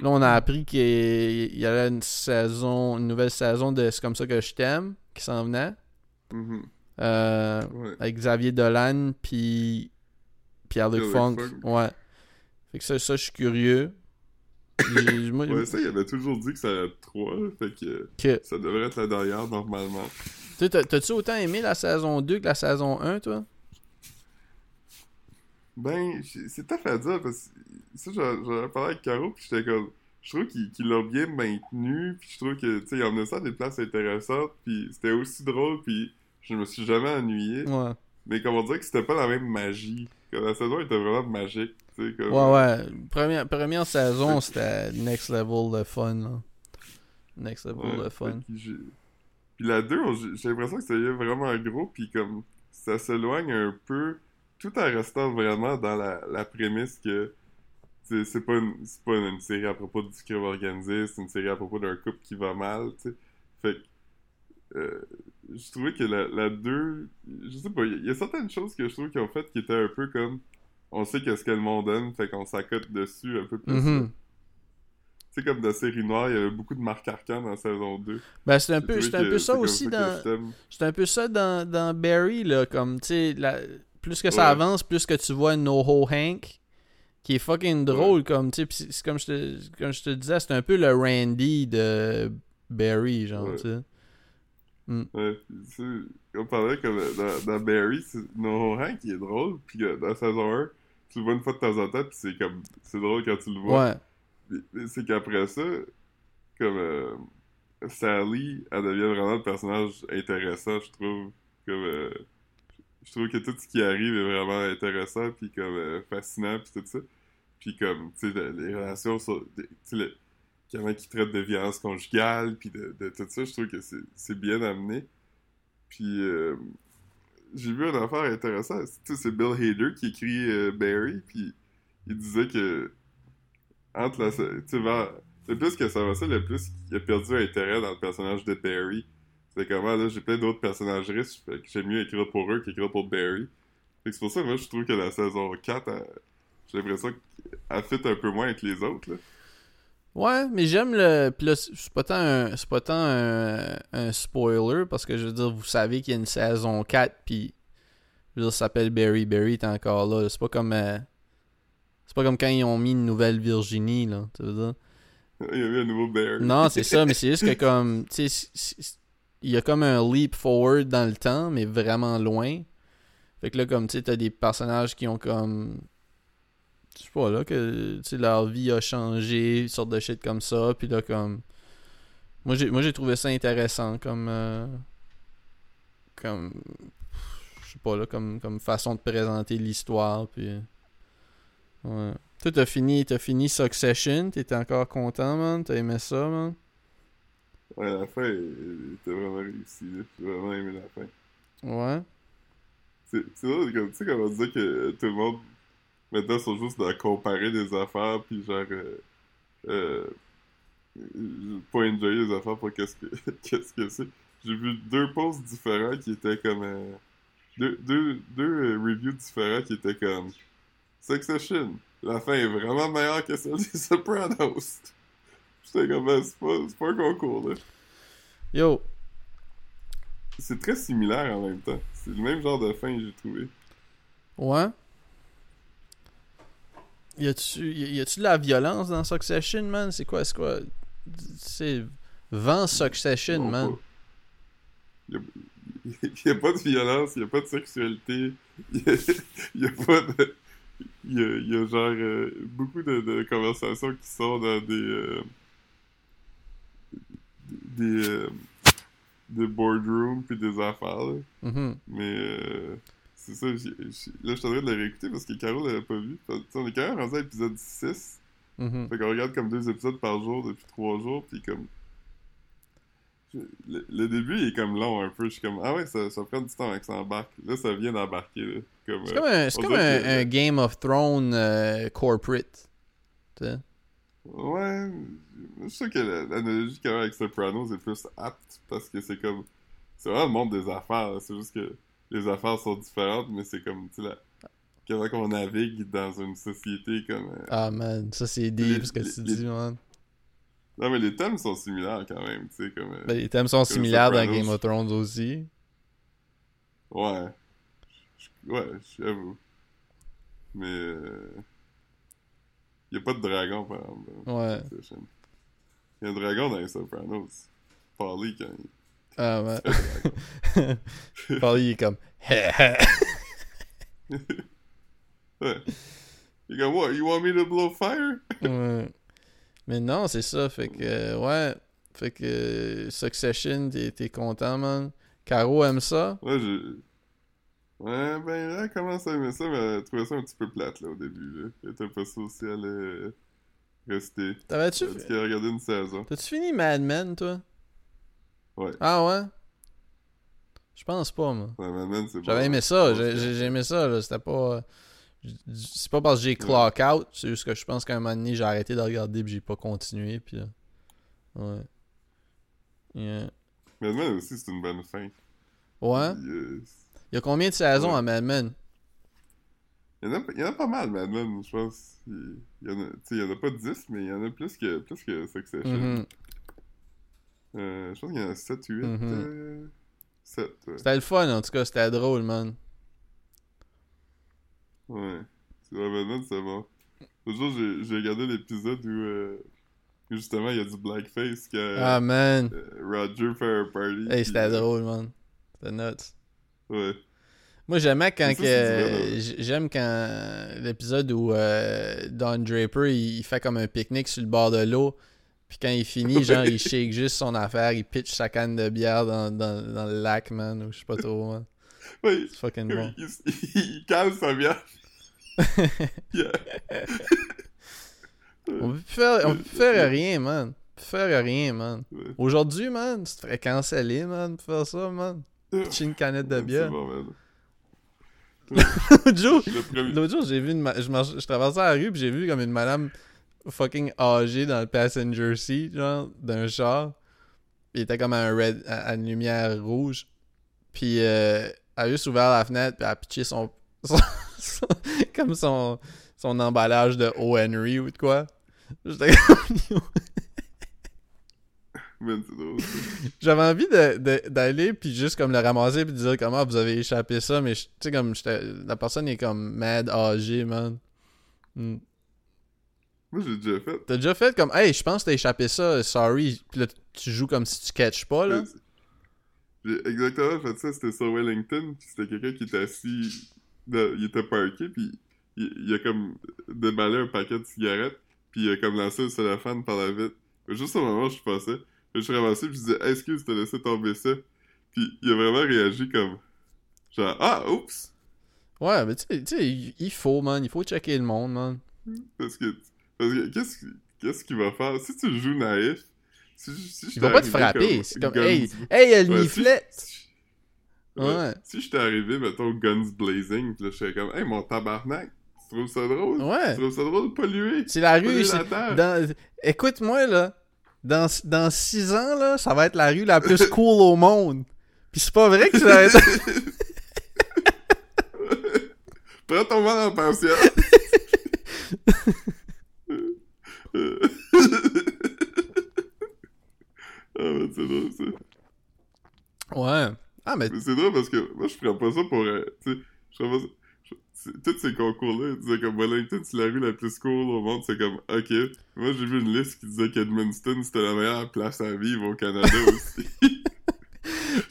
Là, on a appris qu'il y avait une saison, une nouvelle saison de C'est comme ça que je t'aime qui s'en venait. Mhm. Euh, Ouais. avec Xavier Dolan puis Pierre-Luc Funk. Funk. Ouais. Fait que ça, ça je suis curieux. Moi, Ouais, ça, il avait toujours dit que ça allait être 3, fait que que- ça devrait être la dernière normalement. T'as-tu autant aimé la saison 2 que la saison 1, toi? Ben, c'est tough à dire parce que ça, j'en parlé avec Caro, puis j'étais comme. Je trouve qu'il qu'il l'a bien maintenu, puis je trouve que, tu sais, il emmenait ça à des places intéressantes, puis c'était aussi drôle, puis je me suis jamais ennuyé. Ouais. Mais comment dire que c'était pas la même magie. Comme la saison était vraiment magique, tu sais, comme. Ouais, ouais. Première, première saison, c'était next level de fun, là. Next level Ouais, de fun. Puis la 2, on- j'ai l'impression que c'était vraiment gros, puis comme ça s'éloigne un peu, tout en restant vraiment dans la, la prémisse que c'est pas, une, pas une série à propos du crime organisé, c'est une série à propos d'un couple qui va mal, tu sais. Fait que euh, je trouvais que la, la 2, je sais pas, il y, a certaines choses que je trouve qu'ils ont faites qui étaient un peu comme on sait qu'est-ce que le monde donne, fait qu'on s'accote dessus un peu plus. Mhm. Tu sais, comme dans série noire, il y avait beaucoup de marques arcans dans saison 2. Ben, c'est un peu, c'est un peu ça c'est aussi dans. C'est un peu ça dans, dans Barry, là, comme, tu sais, la- plus que ça avance, plus que tu vois NoHo Hank, qui est fucking drôle, comme, tu sais, c'est c'est comme je te, comme je te disais, c'est un peu le Randy de Barry, genre, Ouais. tu sais. Sais, on parlait comme euh, dans, dans Barry, c'est No Hank qui est drôle, puis dans saison 1, tu le vois une fois de temps en temps, puis c'est comme, c'est drôle quand tu le vois. Ouais. C'est qu'après ça, comme euh, Sally, elle devient vraiment le personnage intéressant, je trouve. Comme, euh, je trouve que tout ce qui arrive est vraiment intéressant, puis comme euh, fascinant, puis tout ça. Puis comme, tu sais, le- les relations sur... Le- comment qui traite de violence conjugale, puis de, tout ça, je trouve que c'est bien amené. Puis euh, j'ai vu une affaire intéressante. C'est Bill Hader qui écrit euh, Barry, puis il disait que entre la... Vers- le plus que ça va ça, le plus il a perdu intérêt dans le personnage de Barry. C'est comment, là, j'ai plein d'autres personnages riches, fait que j'aime mieux écrire pour eux qu'écrire pour Barry. C'est pour ça moi, je trouve que la saison 4, elle- j'ai l'impression qu'elle fit un peu moins avec les autres, là. Ouais, mais j'aime le. Puis là, c'est pas tant un, c'est pas tant un, un spoiler, parce que je veux dire, vous savez qu'il y a une saison 4, puis. Je veux dire, ça s'appelle Barry. Barry est encore là. C'est pas comme. euh, c'est pas comme quand ils ont mis une nouvelle Virginie, là. Tu veux dire? Il y a eu un nouveau Barry. Non, c'est ça, mais (laughs) c'est juste que comme. Tu sais, il y a comme un leap forward dans le temps, mais vraiment loin. Fait que là, comme tu sais, t'as des personnages qui ont comme. Je sais pas, là, que leur vie a changé, une sorte de shit comme ça, puis là, comme. Moi, j'ai, moi, j'ai trouvé ça intéressant comme. euh, Comme. Je sais pas, là, comme, comme façon de présenter l'histoire, puis. Ouais. Toi, t'as fini, t'as fini Succession, t'étais encore content, man, t'as aimé ça, man? Ouais, la fin était vraiment réussie, là. J'ai vraiment aimé la fin. Ouais. C'est c'est drôle, comme, tu sais, comme on disait que tout le monde, maintenant, sont juste dans comparer des affaires, puis genre, euh, euh, euh, pas enjoyer les affaires pour qu'est-ce que (laughs) qu'est-ce que c'est. J'ai vu deux posts différents qui étaient comme, euh, deux, deux, deux euh, reviews différents qui étaient comme, Succession, la fin est vraiment meilleure que celle des (laughs) Sopranos. J'étais comme, ben, c'est pas, c'est pas un concours, là. Yo, C'est très similaire en même temps. C'est le même genre de fin, j'ai trouvé. ouais. Y a-tu y y a-tu de la violence dans Succession, man? C'est quoi, c'est quoi? C'est vent Succession, Non, man. Il n'y (laughs) a, pas de violence, il n'y a pas de sexualité, (laughs) il n'y a, a pas de. Il y a, il y a genre euh, beaucoup de, de conversations qui sont dans des. euh, des. euh, des boardrooms puis des affaires, là. Mhm. Mais c'est ça, là, je train de la réécouter parce que Caro l'avait pas vu. On est quand même rendu à l'épisode 6. Mhm. Fait qu'on regarde comme deux épisodes par jour depuis trois jours, puis comme... Le, le début, il est comme long un peu. Je suis comme, ah ouais, ça, ça prend du temps avec ça embarque. Là, ça vient d'embarquer. Comme, C'est euh, comme un, c'est on comme dirait un, que- un Game of Thrones euh, corporate. Ouais, je sais que la- l'analogie quand même avec Sopranos est plus apte parce que c'est comme. C'est vraiment le monde des affaires. C'est juste que les affaires sont différentes, mais c'est comme, tu sais, la- comment qu'on navigue dans une société comme. euh, Ah man, ça c'est deep ce que tu les- dis, man. Non, mais les thèmes sont similaires quand même, tu sais, comme. euh, Ben, les thèmes sont similaires dans. Game of Thrones aussi. Ouais. Je- Ouais, j'avoue. Mais. Euh... Y a pas de dragon, par exemple. Ouais. PlayStation. Y a un dragon dans les Sopranos. Paulie, quand il. Ah man. (laughs) Paul, il est comme. (laughs) Ouais. Il est comme, what, you want me to blow fire? (laughs) Ouais. Mais non, c'est ça. Fait que, euh, ouais. Fait que Succession, t'es content, man. Caro aime ça. Ouais, je. Ouais, ben là, elle commence à aimer ça, mais elle trouvait ça un petit peu plate, là, au début, là. Elle était pas sûre si elle allait rester. T'avais-tu. Dit qu'elle a regardé une saison. T'as-tu fini Mad Men, toi? Ouais. Ah ouais? Je pense pas, moi. Ouais, J'avais aimé ça. Ouais, J'ai aimé ça, là. C'était pas. C'est pas parce que j'ai clock out. C'est juste que je pense qu'à un moment donné, j'ai arrêté de regarder puis j'ai pas continué. Puis là. Ouais. Yeah. Mad Men aussi, c'est une bonne fin. Ouais? Euh, Il y a combien de saisons Ouais. à Mad Men? Il y, en a, il y en a pas mal, Mad Men, je pense. Il, y en a, il y en a pas 10, mais il y en a plus que, plus que Succession. Mhm. Euh, je pense qu'il y en a 7 ou 8. Mhm. euh, 7, ouais. C'était le fun, en tout cas. C'était drôle, man. Ouais. C'est vrai, Mad Men, c'est bon. L'autre jour, j'ai regardé l'épisode où, euh, justement il y a du blackface que Ah, man. Roger fait un party. Hey, c'était drôle, man. C'était nuts. Ouais. Moi, j'aimais quand que. J'aime quand l'épisode où Don Draper il fait comme un pique-nique sur le bord de l'eau. Puis quand il finit, genre, il shake juste son affaire, il pitch sa canne de bière dans, dans, dans le lac, man, ou je sais pas trop, man. C'est fucking bon. il, il, il calme sa bière. (laughs) Yeah. On peut plus faire, on peut plus faire rien, man. On peut plus faire rien, man. Ouais. Aujourd'hui, man, tu te ferais canceller, man, pour faire ça, man. Pitcher une canette de bière. bon, man. (laughs) L'autre jour, premier... J'ai vu une. ma- Je, marche- je traversais la rue, puis j'ai vu comme une madame fucking âgée dans le passenger seat, genre, d'un char. Il était comme à, un red, à, à une lumière rouge. Puis euh, elle a juste ouvert la fenêtre, puis elle a pitché son. (laughs) son- son- comme son, son emballage de O. Henry ou de quoi. J'étais comme. (laughs) J'avais envie de- de- d'aller, puis juste comme le ramasser, puis de dire comment vous avez échappé ça, mais tu sais, comme la personne est comme mad âgée, man. Hmm. Moi, j'ai déjà fait. T'as déjà fait comme, hey, je pense que t'as échappé ça, sorry. Puis là, tu joues comme si tu catches pas, là. J'ai exactement fait ça, c'était sur Wellington, puis c'était quelqu'un qui était assis, dans- il était parké, puis il, il a comme déballé un paquet de cigarettes, puis il a comme lancé le cellophane par la vitre. Juste au moment où je passais, je suis ramassé, puis je disais, Hey, excuse, t'as laissé tomber ça. Puis il a vraiment réagi comme, genre, ah, oups! Ouais, mais tu sais- tu il faut, man. Il faut checker le monde, man. Parce que, parce que qu'est-ce qu'est-ce qu'il va faire? Si tu joues naïf, si, si Il va pas te frapper. C'est comme, guns- hey, hey, il y a le Ouais, niflet. si- Ouais. Ouais. Si j'étais arrivé, mettons, guns blazing, pis là, je serais comme, hey, mon tabarnak, tu trouves ça drôle? Ouais. Tu trouves ça drôle de polluer? C'est la rue. C'est- dans- Écoute-moi, là. Dans, dans six ans, là, ça va être la rue la plus (laughs) cool au monde. Puis c'est pas vrai que ça va être... (laughs) Prends ton mal en patience. (laughs) ah, mais c'est drôle, ça. Ouais. Ah, mais Mais c'est drôle parce que moi, je ferais pas ça pour. euh, tu sais, je ferais pas ça. je- c'est- Tous ces concours-là, ils disaient comme Wellington, c'est la rue la plus cool au monde. C'est comme, ok. Moi, j'ai vu une liste qui disait qu'Edmundston, c'était la meilleure place à vivre au Canada (laughs) aussi.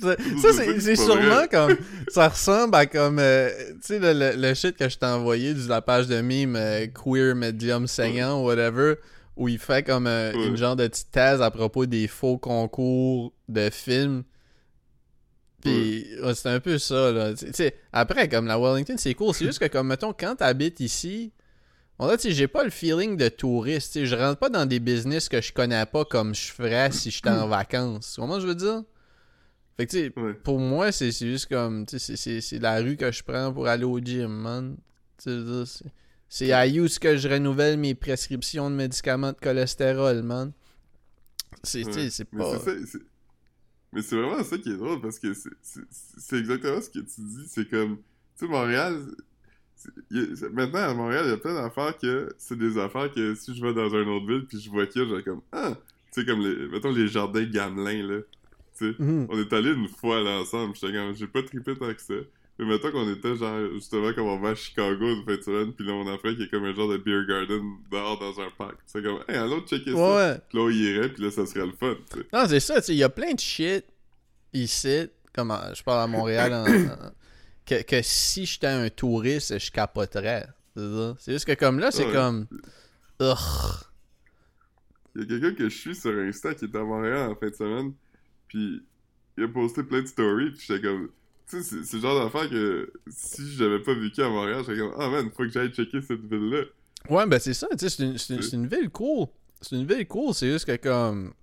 Ça, C'est ça, c'est sûrement comme. (laughs) Ça ressemble à comme. euh, tu sais, le, le, le shit que je t'ai envoyé de la page de mime euh, Queer Medium Saignant ou whatever, où il fait comme euh, Ouais. une genre de petite thèse à propos des faux concours de films Puis ouais, c'est un peu ça, là. Tu sais, après, comme la Wellington, c'est cool. C'est juste que, comme, mettons, quand t'habites ici, on a, tu sais, j'ai pas le feeling de touriste. Je rentre pas dans des business que je connais pas comme je ferais si j'étais en (clears throat) vacances. Comment je veux dire? Fait que, tu sais, Ouais. pour moi, c'est c'est juste comme, tu sais, c'est- la rue que je prends pour aller au gym, man. C'est- c'est à use que je renouvelle mes prescriptions de médicaments de cholestérol, man. C'est, tu sais, Ouais. c'est pas... Mais c'est vraiment ça qui est drôle parce que c'est- exactement ce que tu dis. C'est comme, tu sais, Montréal, a- maintenant à Montréal, il y a plein d'affaires que c'est des affaires que si je vais dans une autre ville puis je vois qu'il y a, j'ai comme, ah, tu sais, comme les, mettons les jardins Gamelin, là. Tu sais, Mhm. on est allés une fois là ensemble, j'étais comme, j'ai pas trippé tant que ça. Mais mettons qu'on était genre, justement, comme on va à Chicago une fin de semaine, puis là on apprend qu'il y a comme un genre de beer garden dehors dans un parc. C'est comme, hey, allons checker ça. Ouais, ouais. Puis là on irait, puis là ça serait le fun, tu sais. Non, c'est ça, tu sais, il y a plein de shit ici, comme en- je parle à Montréal, en- en- que, que si j'étais un touriste, je capoterais. C'est ça. Juste que comme là, c'est Ouais. comme... Ugh. Il y a quelqu'un que je suis sur Insta qui est à Montréal en fin de semaine, puis il a posté plein de stories, puis j'étais comme... Tu sais, c'est- le genre d'affaire que si j'avais pas vécu à Montréal, j'étais comme « Ah man, faut que j'aille checker cette ville-là. Ouais, ben c'est ça, tu sais, c'est une, c'est une- c'est une ville cool. C'est une ville cool, c'est juste que comme...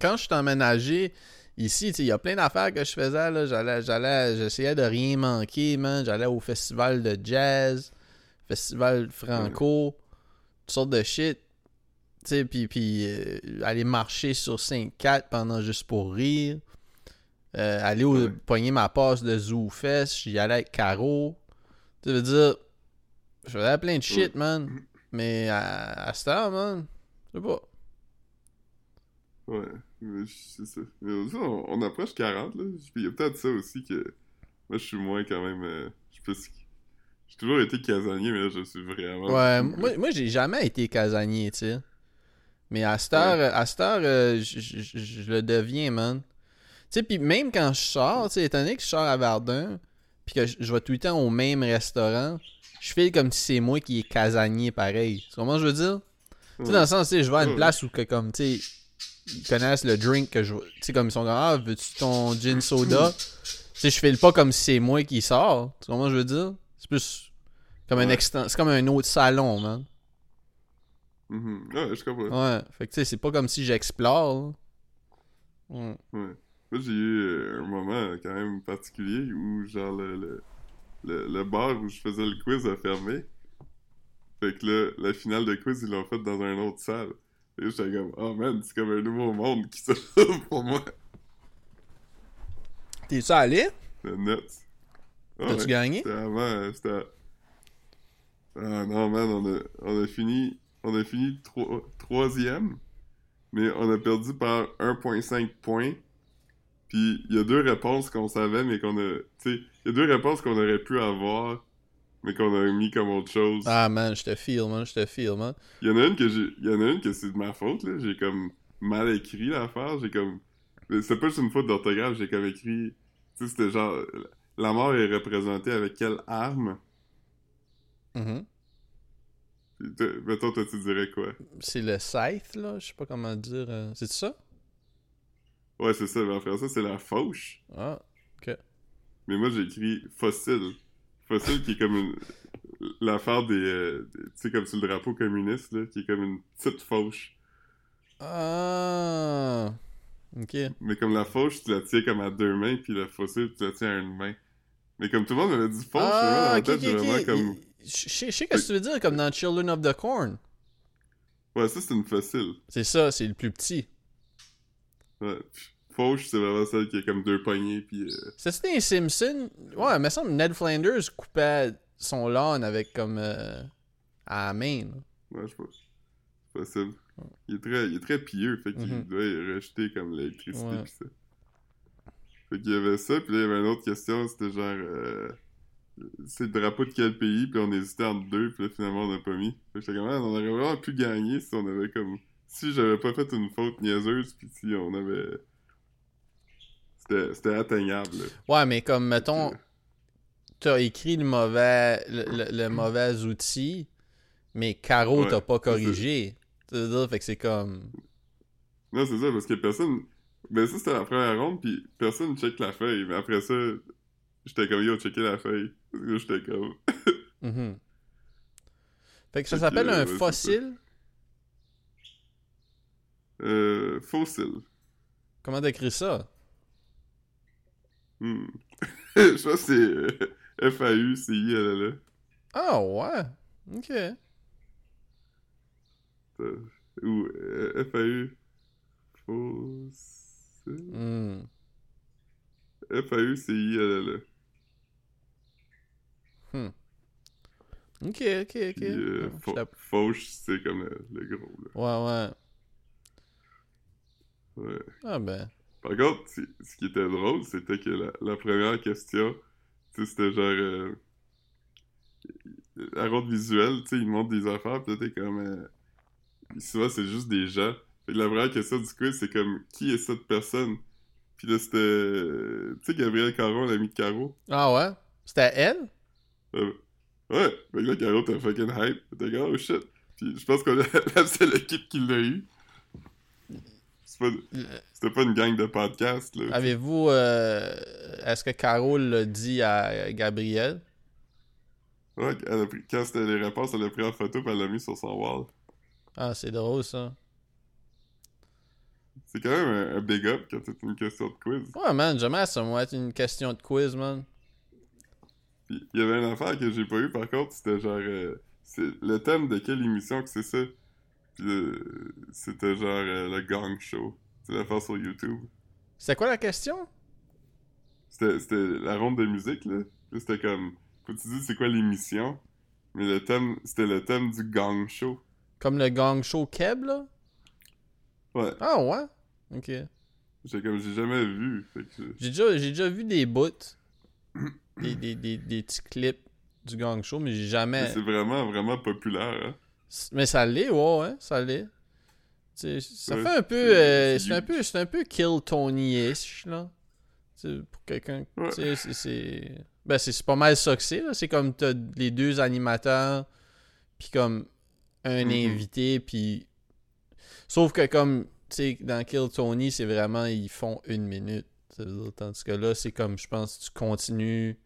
Quand je suis emménagé ici, tu sais, il y a plein d'affaires que je faisais, là. J'allais, j'allais, j'essayais de rien manquer, man. J'allais au festival de jazz, festival franco, toutes sortes de shit. Tu sais, puis, puis euh, aller marcher sur 5-4 pendant juste pour rire. Euh, aller au, Ouais. pogner ma passe de Zoo Fest, j'y allais avec Caro. Tu veux dire, je faisais plein de shit, man. Mais à, à cette heure, man, je sais pas. Ouais, mais c'est ça. Mais on, on approche 40, là. Puis il y a peut-être ça aussi que... Moi, je suis moins quand même... euh, je plus... J'ai toujours été casanier, mais là, je suis vraiment... Ouais, moi, moi j'ai jamais été casanier, tu sais. Mais à cette heure, à cette heure euh, je, le deviens, man. Tu sais, puis même quand je sors, tu sais, étant donné que je sors à Verdun, puis que je, vais tout le temps au même restaurant, je fais comme si c'est moi qui est casanier pareil. Tu comprends ce que je veux dire? Tu sais, dans le sens, tu sais, je vais à une place où, que, comme, tu sais, ils connaissent le drink que je. Tu sais, comme ils sont comme, ah, veux-tu ton gin soda? (laughs) tu sais, je file pas comme si c'est moi qui sors. Tu comprends ce que je veux dire? C'est plus comme un exten- C'est comme un autre salon, man. Mhm. Ouais, je comprends. Ouais. Fait que, tu sais, c'est pas comme si j'explore. Ouais. Ouais. Moi, j'ai eu euh, un moment quand même particulier où, genre, le, le, le, le bar où je faisais le quiz a fermé. Fait que là, la finale de quiz, ils l'ont faite dans une autre salle. Et j'étais comme, oh man, c'est comme un nouveau monde qui s'ouvre pour moi. T'es-tu allé? C'est nuts. Ah T'as-tu ouais. gagné? C'était avant, euh, c'était... Ah non, man, on a, on a fini... On a fini tro- troisième, mais on a perdu par 1.5 points. Puis il y a deux réponses qu'on savait, mais qu'on a... Tu sais, il y a deux réponses qu'on aurait pu avoir, mais qu'on a mis comme autre chose. Ah, man, je te feel, man. Je te feel, man. Il y en a une que j'ai... Il y en a une que c'est de ma faute, là. J'ai comme mal écrit l'affaire. J'ai comme... C'est pas juste une faute d'orthographe, j'ai comme écrit... Tu sais, c'était genre... La mort est représentée avec quelle arme? Mhm. Puis Mettons, toi, tu dirais quoi? C'est le scythe, là. Je sais pas comment dire. euh, C'est ça? Ouais, c'est ça, mais en français, c'est la fauche. Ah. Mais moi, j'ai écrit fossile. Fossile qui est comme une... L'affaire des... euh, des- Tu sais, comme sur le drapeau communiste, là, qui est comme une petite fauche. Ah. Ok. Mais comme la fauche, tu la tiens comme à deux mains, puis le fossile, tu la tiens à une main. Mais comme tout le monde m'avait dit fauche, Ah, dans ok, la ok, tête, j'ai vraiment ok. comme... je sais que tu veux dire, comme dans Children of the Corn. Ouais, ça, c'est une fossile. C'est ça, c'est le plus petit. Ouais. Fauche, c'est vraiment celle qui a comme deux poignées, puis... euh, C'était un Simpson. Ouais, il me semble que Ned Flanders coupait son lawn avec comme. euh, à la main. là. Ouais, je sais pas. C'est possible. Il est très, il est très pieux, fait qu'il Mhm. doit rejeter comme l'électricité Ouais. pis ça. Fait qu'il y avait ça, puis là, il y avait une autre question, c'était genre... euh, c'est le drapeau de quel pays, puis on hésitait entre deux, puis là, finalement, on n'a pas mis. Fait que comme, ah, on aurait vraiment pu gagner si on avait comme... Si j'avais pas fait une faute niaiseuse, puis si on avait... C'était atteignable, là. Ouais, mais comme, mettons, t'as écrit le mauvais, le, le- le mauvais outil, mais Caro Ouais, t'as pas c'est corrigé. Dire, fait que c'est comme. Non, c'est ça, parce que personne... Ben ça, c'était la première ronde, puis personne ne check la feuille. Mais après ça, j'étais comme, yo, checker la feuille. J'étais comme... Mhm. Fait que ça s'appelle euh, un ouais, fossile? Euh, fossile. Comment décrire ça? Hmm. (laughs) Je pense que c'est euh, F-A-U-C-I-L-L-E. Ah ouais. Ok. Euh, Ou euh, F-A-U... Fossile... Hmm. F-A-U-C-I-L-L-E. Ok, ok, ok. Puis euh, Ah, fauche, c'est comme le, le gros, là. Ouais, ouais. Ouais. Ah ben. Par contre, ce qui était drôle, c'était que la, la première question, tu sais, c'était genre... Euh, la ronde visuelle, tu sais, ils montrent des affaires, pis là, t'es comme... Euh, souvent, c'est juste des gens. Fait que la première question du quiz, c'est comme, qui est cette personne? Puis là, c'était... euh, Tu sais, Gabriel Caron, l'ami de Caro? Ah ouais? C'était elle? Euh, ouais, que là, Caro, t'as fucking hype. T'es comme, oh shit. Puis je pense a (laughs) la seule équipe qui l'a eu. C'était pas une gang de podcasts, là. Avez-vous. euh, Est-ce que Carole l'a dit à Gabriel? Ouais, elle a pris, quand c'était les réponses, elle a pris en photo puis elle l'a mis sur son wall. Ah, c'est drôle ça. C'est quand même un, un big up quand c'est une question de quiz. Ouais, man, jamais ça va être une question de quiz, man. Puis il y avait une affaire que j'ai pas eu par contre, c'était genre. euh, c'est le thème de quelle émission que c'est ça? Puis euh, c'était genre euh, le Gang Show. C'est l'affaire sur YouTube. C'était quoi la question? C'était la ronde de musique, là. C'était comme. Faut tu dises c'est quoi l'émission? Mais le thème, c'était le thème du Gang Show. Comme le gang show Keb, là? Ouais, Ah ouais? Ok. j'ai comme j'ai jamais vu. J'ai déjà, déjà vu des bouts, (clears throat) des, des, des, des petits clips du gang show, mais j'ai mais jamais. c'est vraiment, vraiment populaire, hein. Mais ça l'est, ouais, ça l'est. Ça Ouais, fait un peu. c'est- euh, c'est un peu. C'est un peu Kill Tony-ish, là. Pour quelqu'un. Ouais. C'est- c'est. Ben, pas mal ça que c'est, là. C'est comme t'as les deux animateurs, puis comme un Mhm. invité, puis. Sauf que comme. Tu sais, dans Kill Tony, c'est vraiment. Ils font une minute. Tandis que là, c'est comme. Je pense tu continues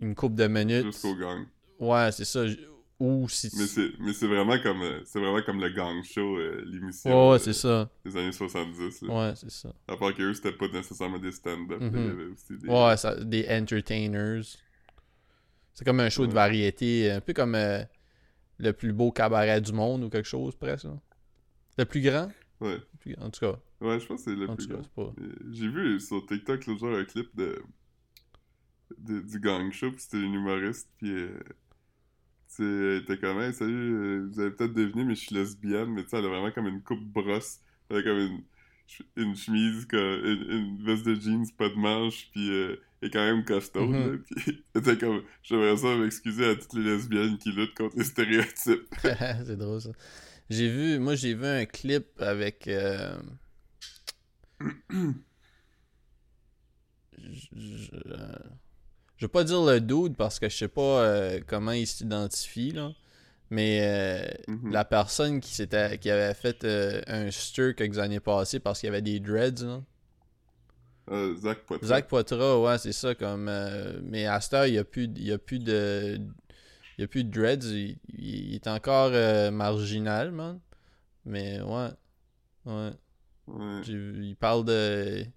une couple de minutes. Jusqu'au gang. Ouais, c'est ça. Ou si Mais tu. c'est, mais c'est vraiment comme, euh, c'est vraiment comme le gang show, euh, l'émission ouais, euh, c'est ça. des années 70. Là. Ouais, c'est ça. À part qu'eux, c'était pas nécessairement des stand-up. là, Mhm. Il y avait aussi des... Ouais, ça, des entertainers. C'est comme un show de variété, un peu comme euh, le plus beau cabaret du monde ou quelque chose, presque. là. Le plus grand? Ouais. Le plus- En tout cas, Ouais, je pense que c'est le en plus grand. pas... J'ai vu sur TikTok l'autre jour un clip de, de- du gang show, puis c'était une humoriste, puis euh, elle était comme Hey, salut, euh, vous avez peut-être deviné, mais je suis lesbienne, mais tu sais, elle a vraiment comme une coupe brosse, elle a comme une, une chemise, comme, une, une veste de jeans, pas de manches, puis euh, elle est quand même costaud, Mhm. là, (laughs) puis elle était comme J'aimerais ça m'excuser à toutes les lesbiennes qui luttent contre les stéréotypes. (laughs) (laughs) c'est drôle, ça. J'ai vu... Moi, j'ai vu un clip avec... euh, (clears throat) Je, je, euh, je vais pas dire le dude parce que je sais pas euh, comment il s'identifie, là. Mais euh, Mhm. la personne qui s'était qui avait fait euh, un stir quelques années passées parce qu'il y avait des dreads là. Euh, Zach Poitras. Zach Poitras, ouais, c'est ça comme mais à cette heure, il y a plus il a plus de il y a plus de dreads, il, il est encore marginal, man. Mais ouais. Ouais, il parle de il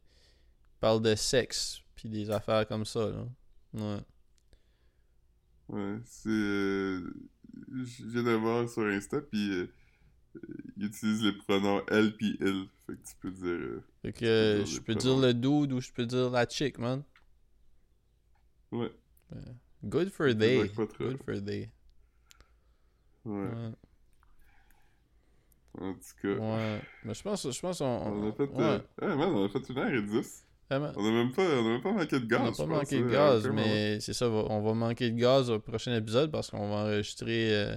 parle de sexe puis des affaires comme ça là. Ouais. Ouais, c'est. euh, je viens de voir sur Insta, puis euh, euh, il utilise les pronoms elle puis il. Fait que tu peux dire. euh, Fait que je peux dire le dude ou je peux dire la chick, man. ouais, Good for they. Good for they. ouais. Ouais. En tout cas. Ouais. Mais je pense, je pense on, On a fait. ouais. ouais, man, on a fait une heure et dix. Vraiment. On a même pas, on a même pas manqué de gaz. On n'a pas manqué de euh, gaz, mais c'est ça, va- on va manquer de gaz au prochain épisode parce qu'on va enregistrer euh,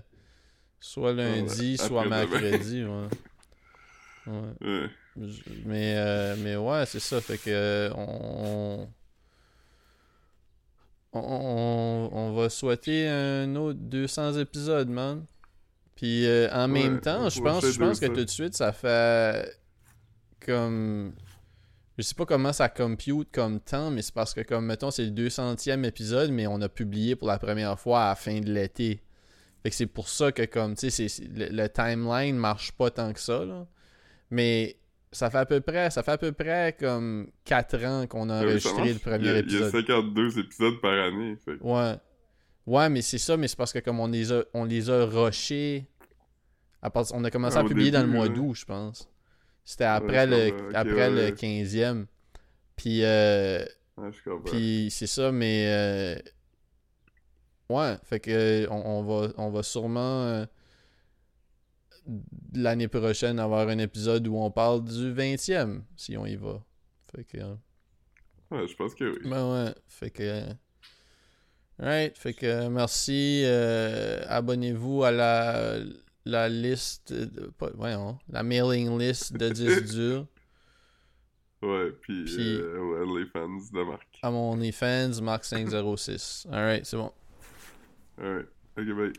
soit lundi, (laughs) Ouais, soit mercredi. Ouais. Je- Mais, euh, mais ouais, c'est ça. Fait que on, on, on, on va souhaiter un autre 200 épisodes, man. Puis euh, en même temps, je pense, je pense que 200. tout de suite, ça fait comme. Je sais pas comment ça compute comme temps, mais c'est parce que, comme, mettons, c'est le 200e épisode, mais on a publié pour la première fois à la fin de l'été. Fait que c'est pour ça que, comme, tu sais, le, le, timeline marche pas tant que ça, là. Mais ça fait à peu près, ça fait à peu près comme 4 ans qu'on a enregistré le premier épisode. Il y a 52 épisodes par année. Fait. Ouais. Ouais, mais c'est ça, mais c'est parce que comme on les a, on les a rushés. on a commencé à publier dans le mois d'août, je pense. C'était après, le, après le 15e. Puis, euh, puis c'est ça, mais. Euh, ouais, fait que on, va, on va sûrement. Euh, l'année prochaine avoir un épisode où on parle du 20e, si on y va. Fait que. Ouais, je pense que oui. Ben ouais, fait que. Right, fait que merci. Abonnez-vous à la la liste, de, pas, voyons, la mailing list de (laughs) 10 durs. Ouais, puis, puis euh, les fans de Marc. À mon fans, Marc506. Alright, c'est bon. Alright, ok, bye.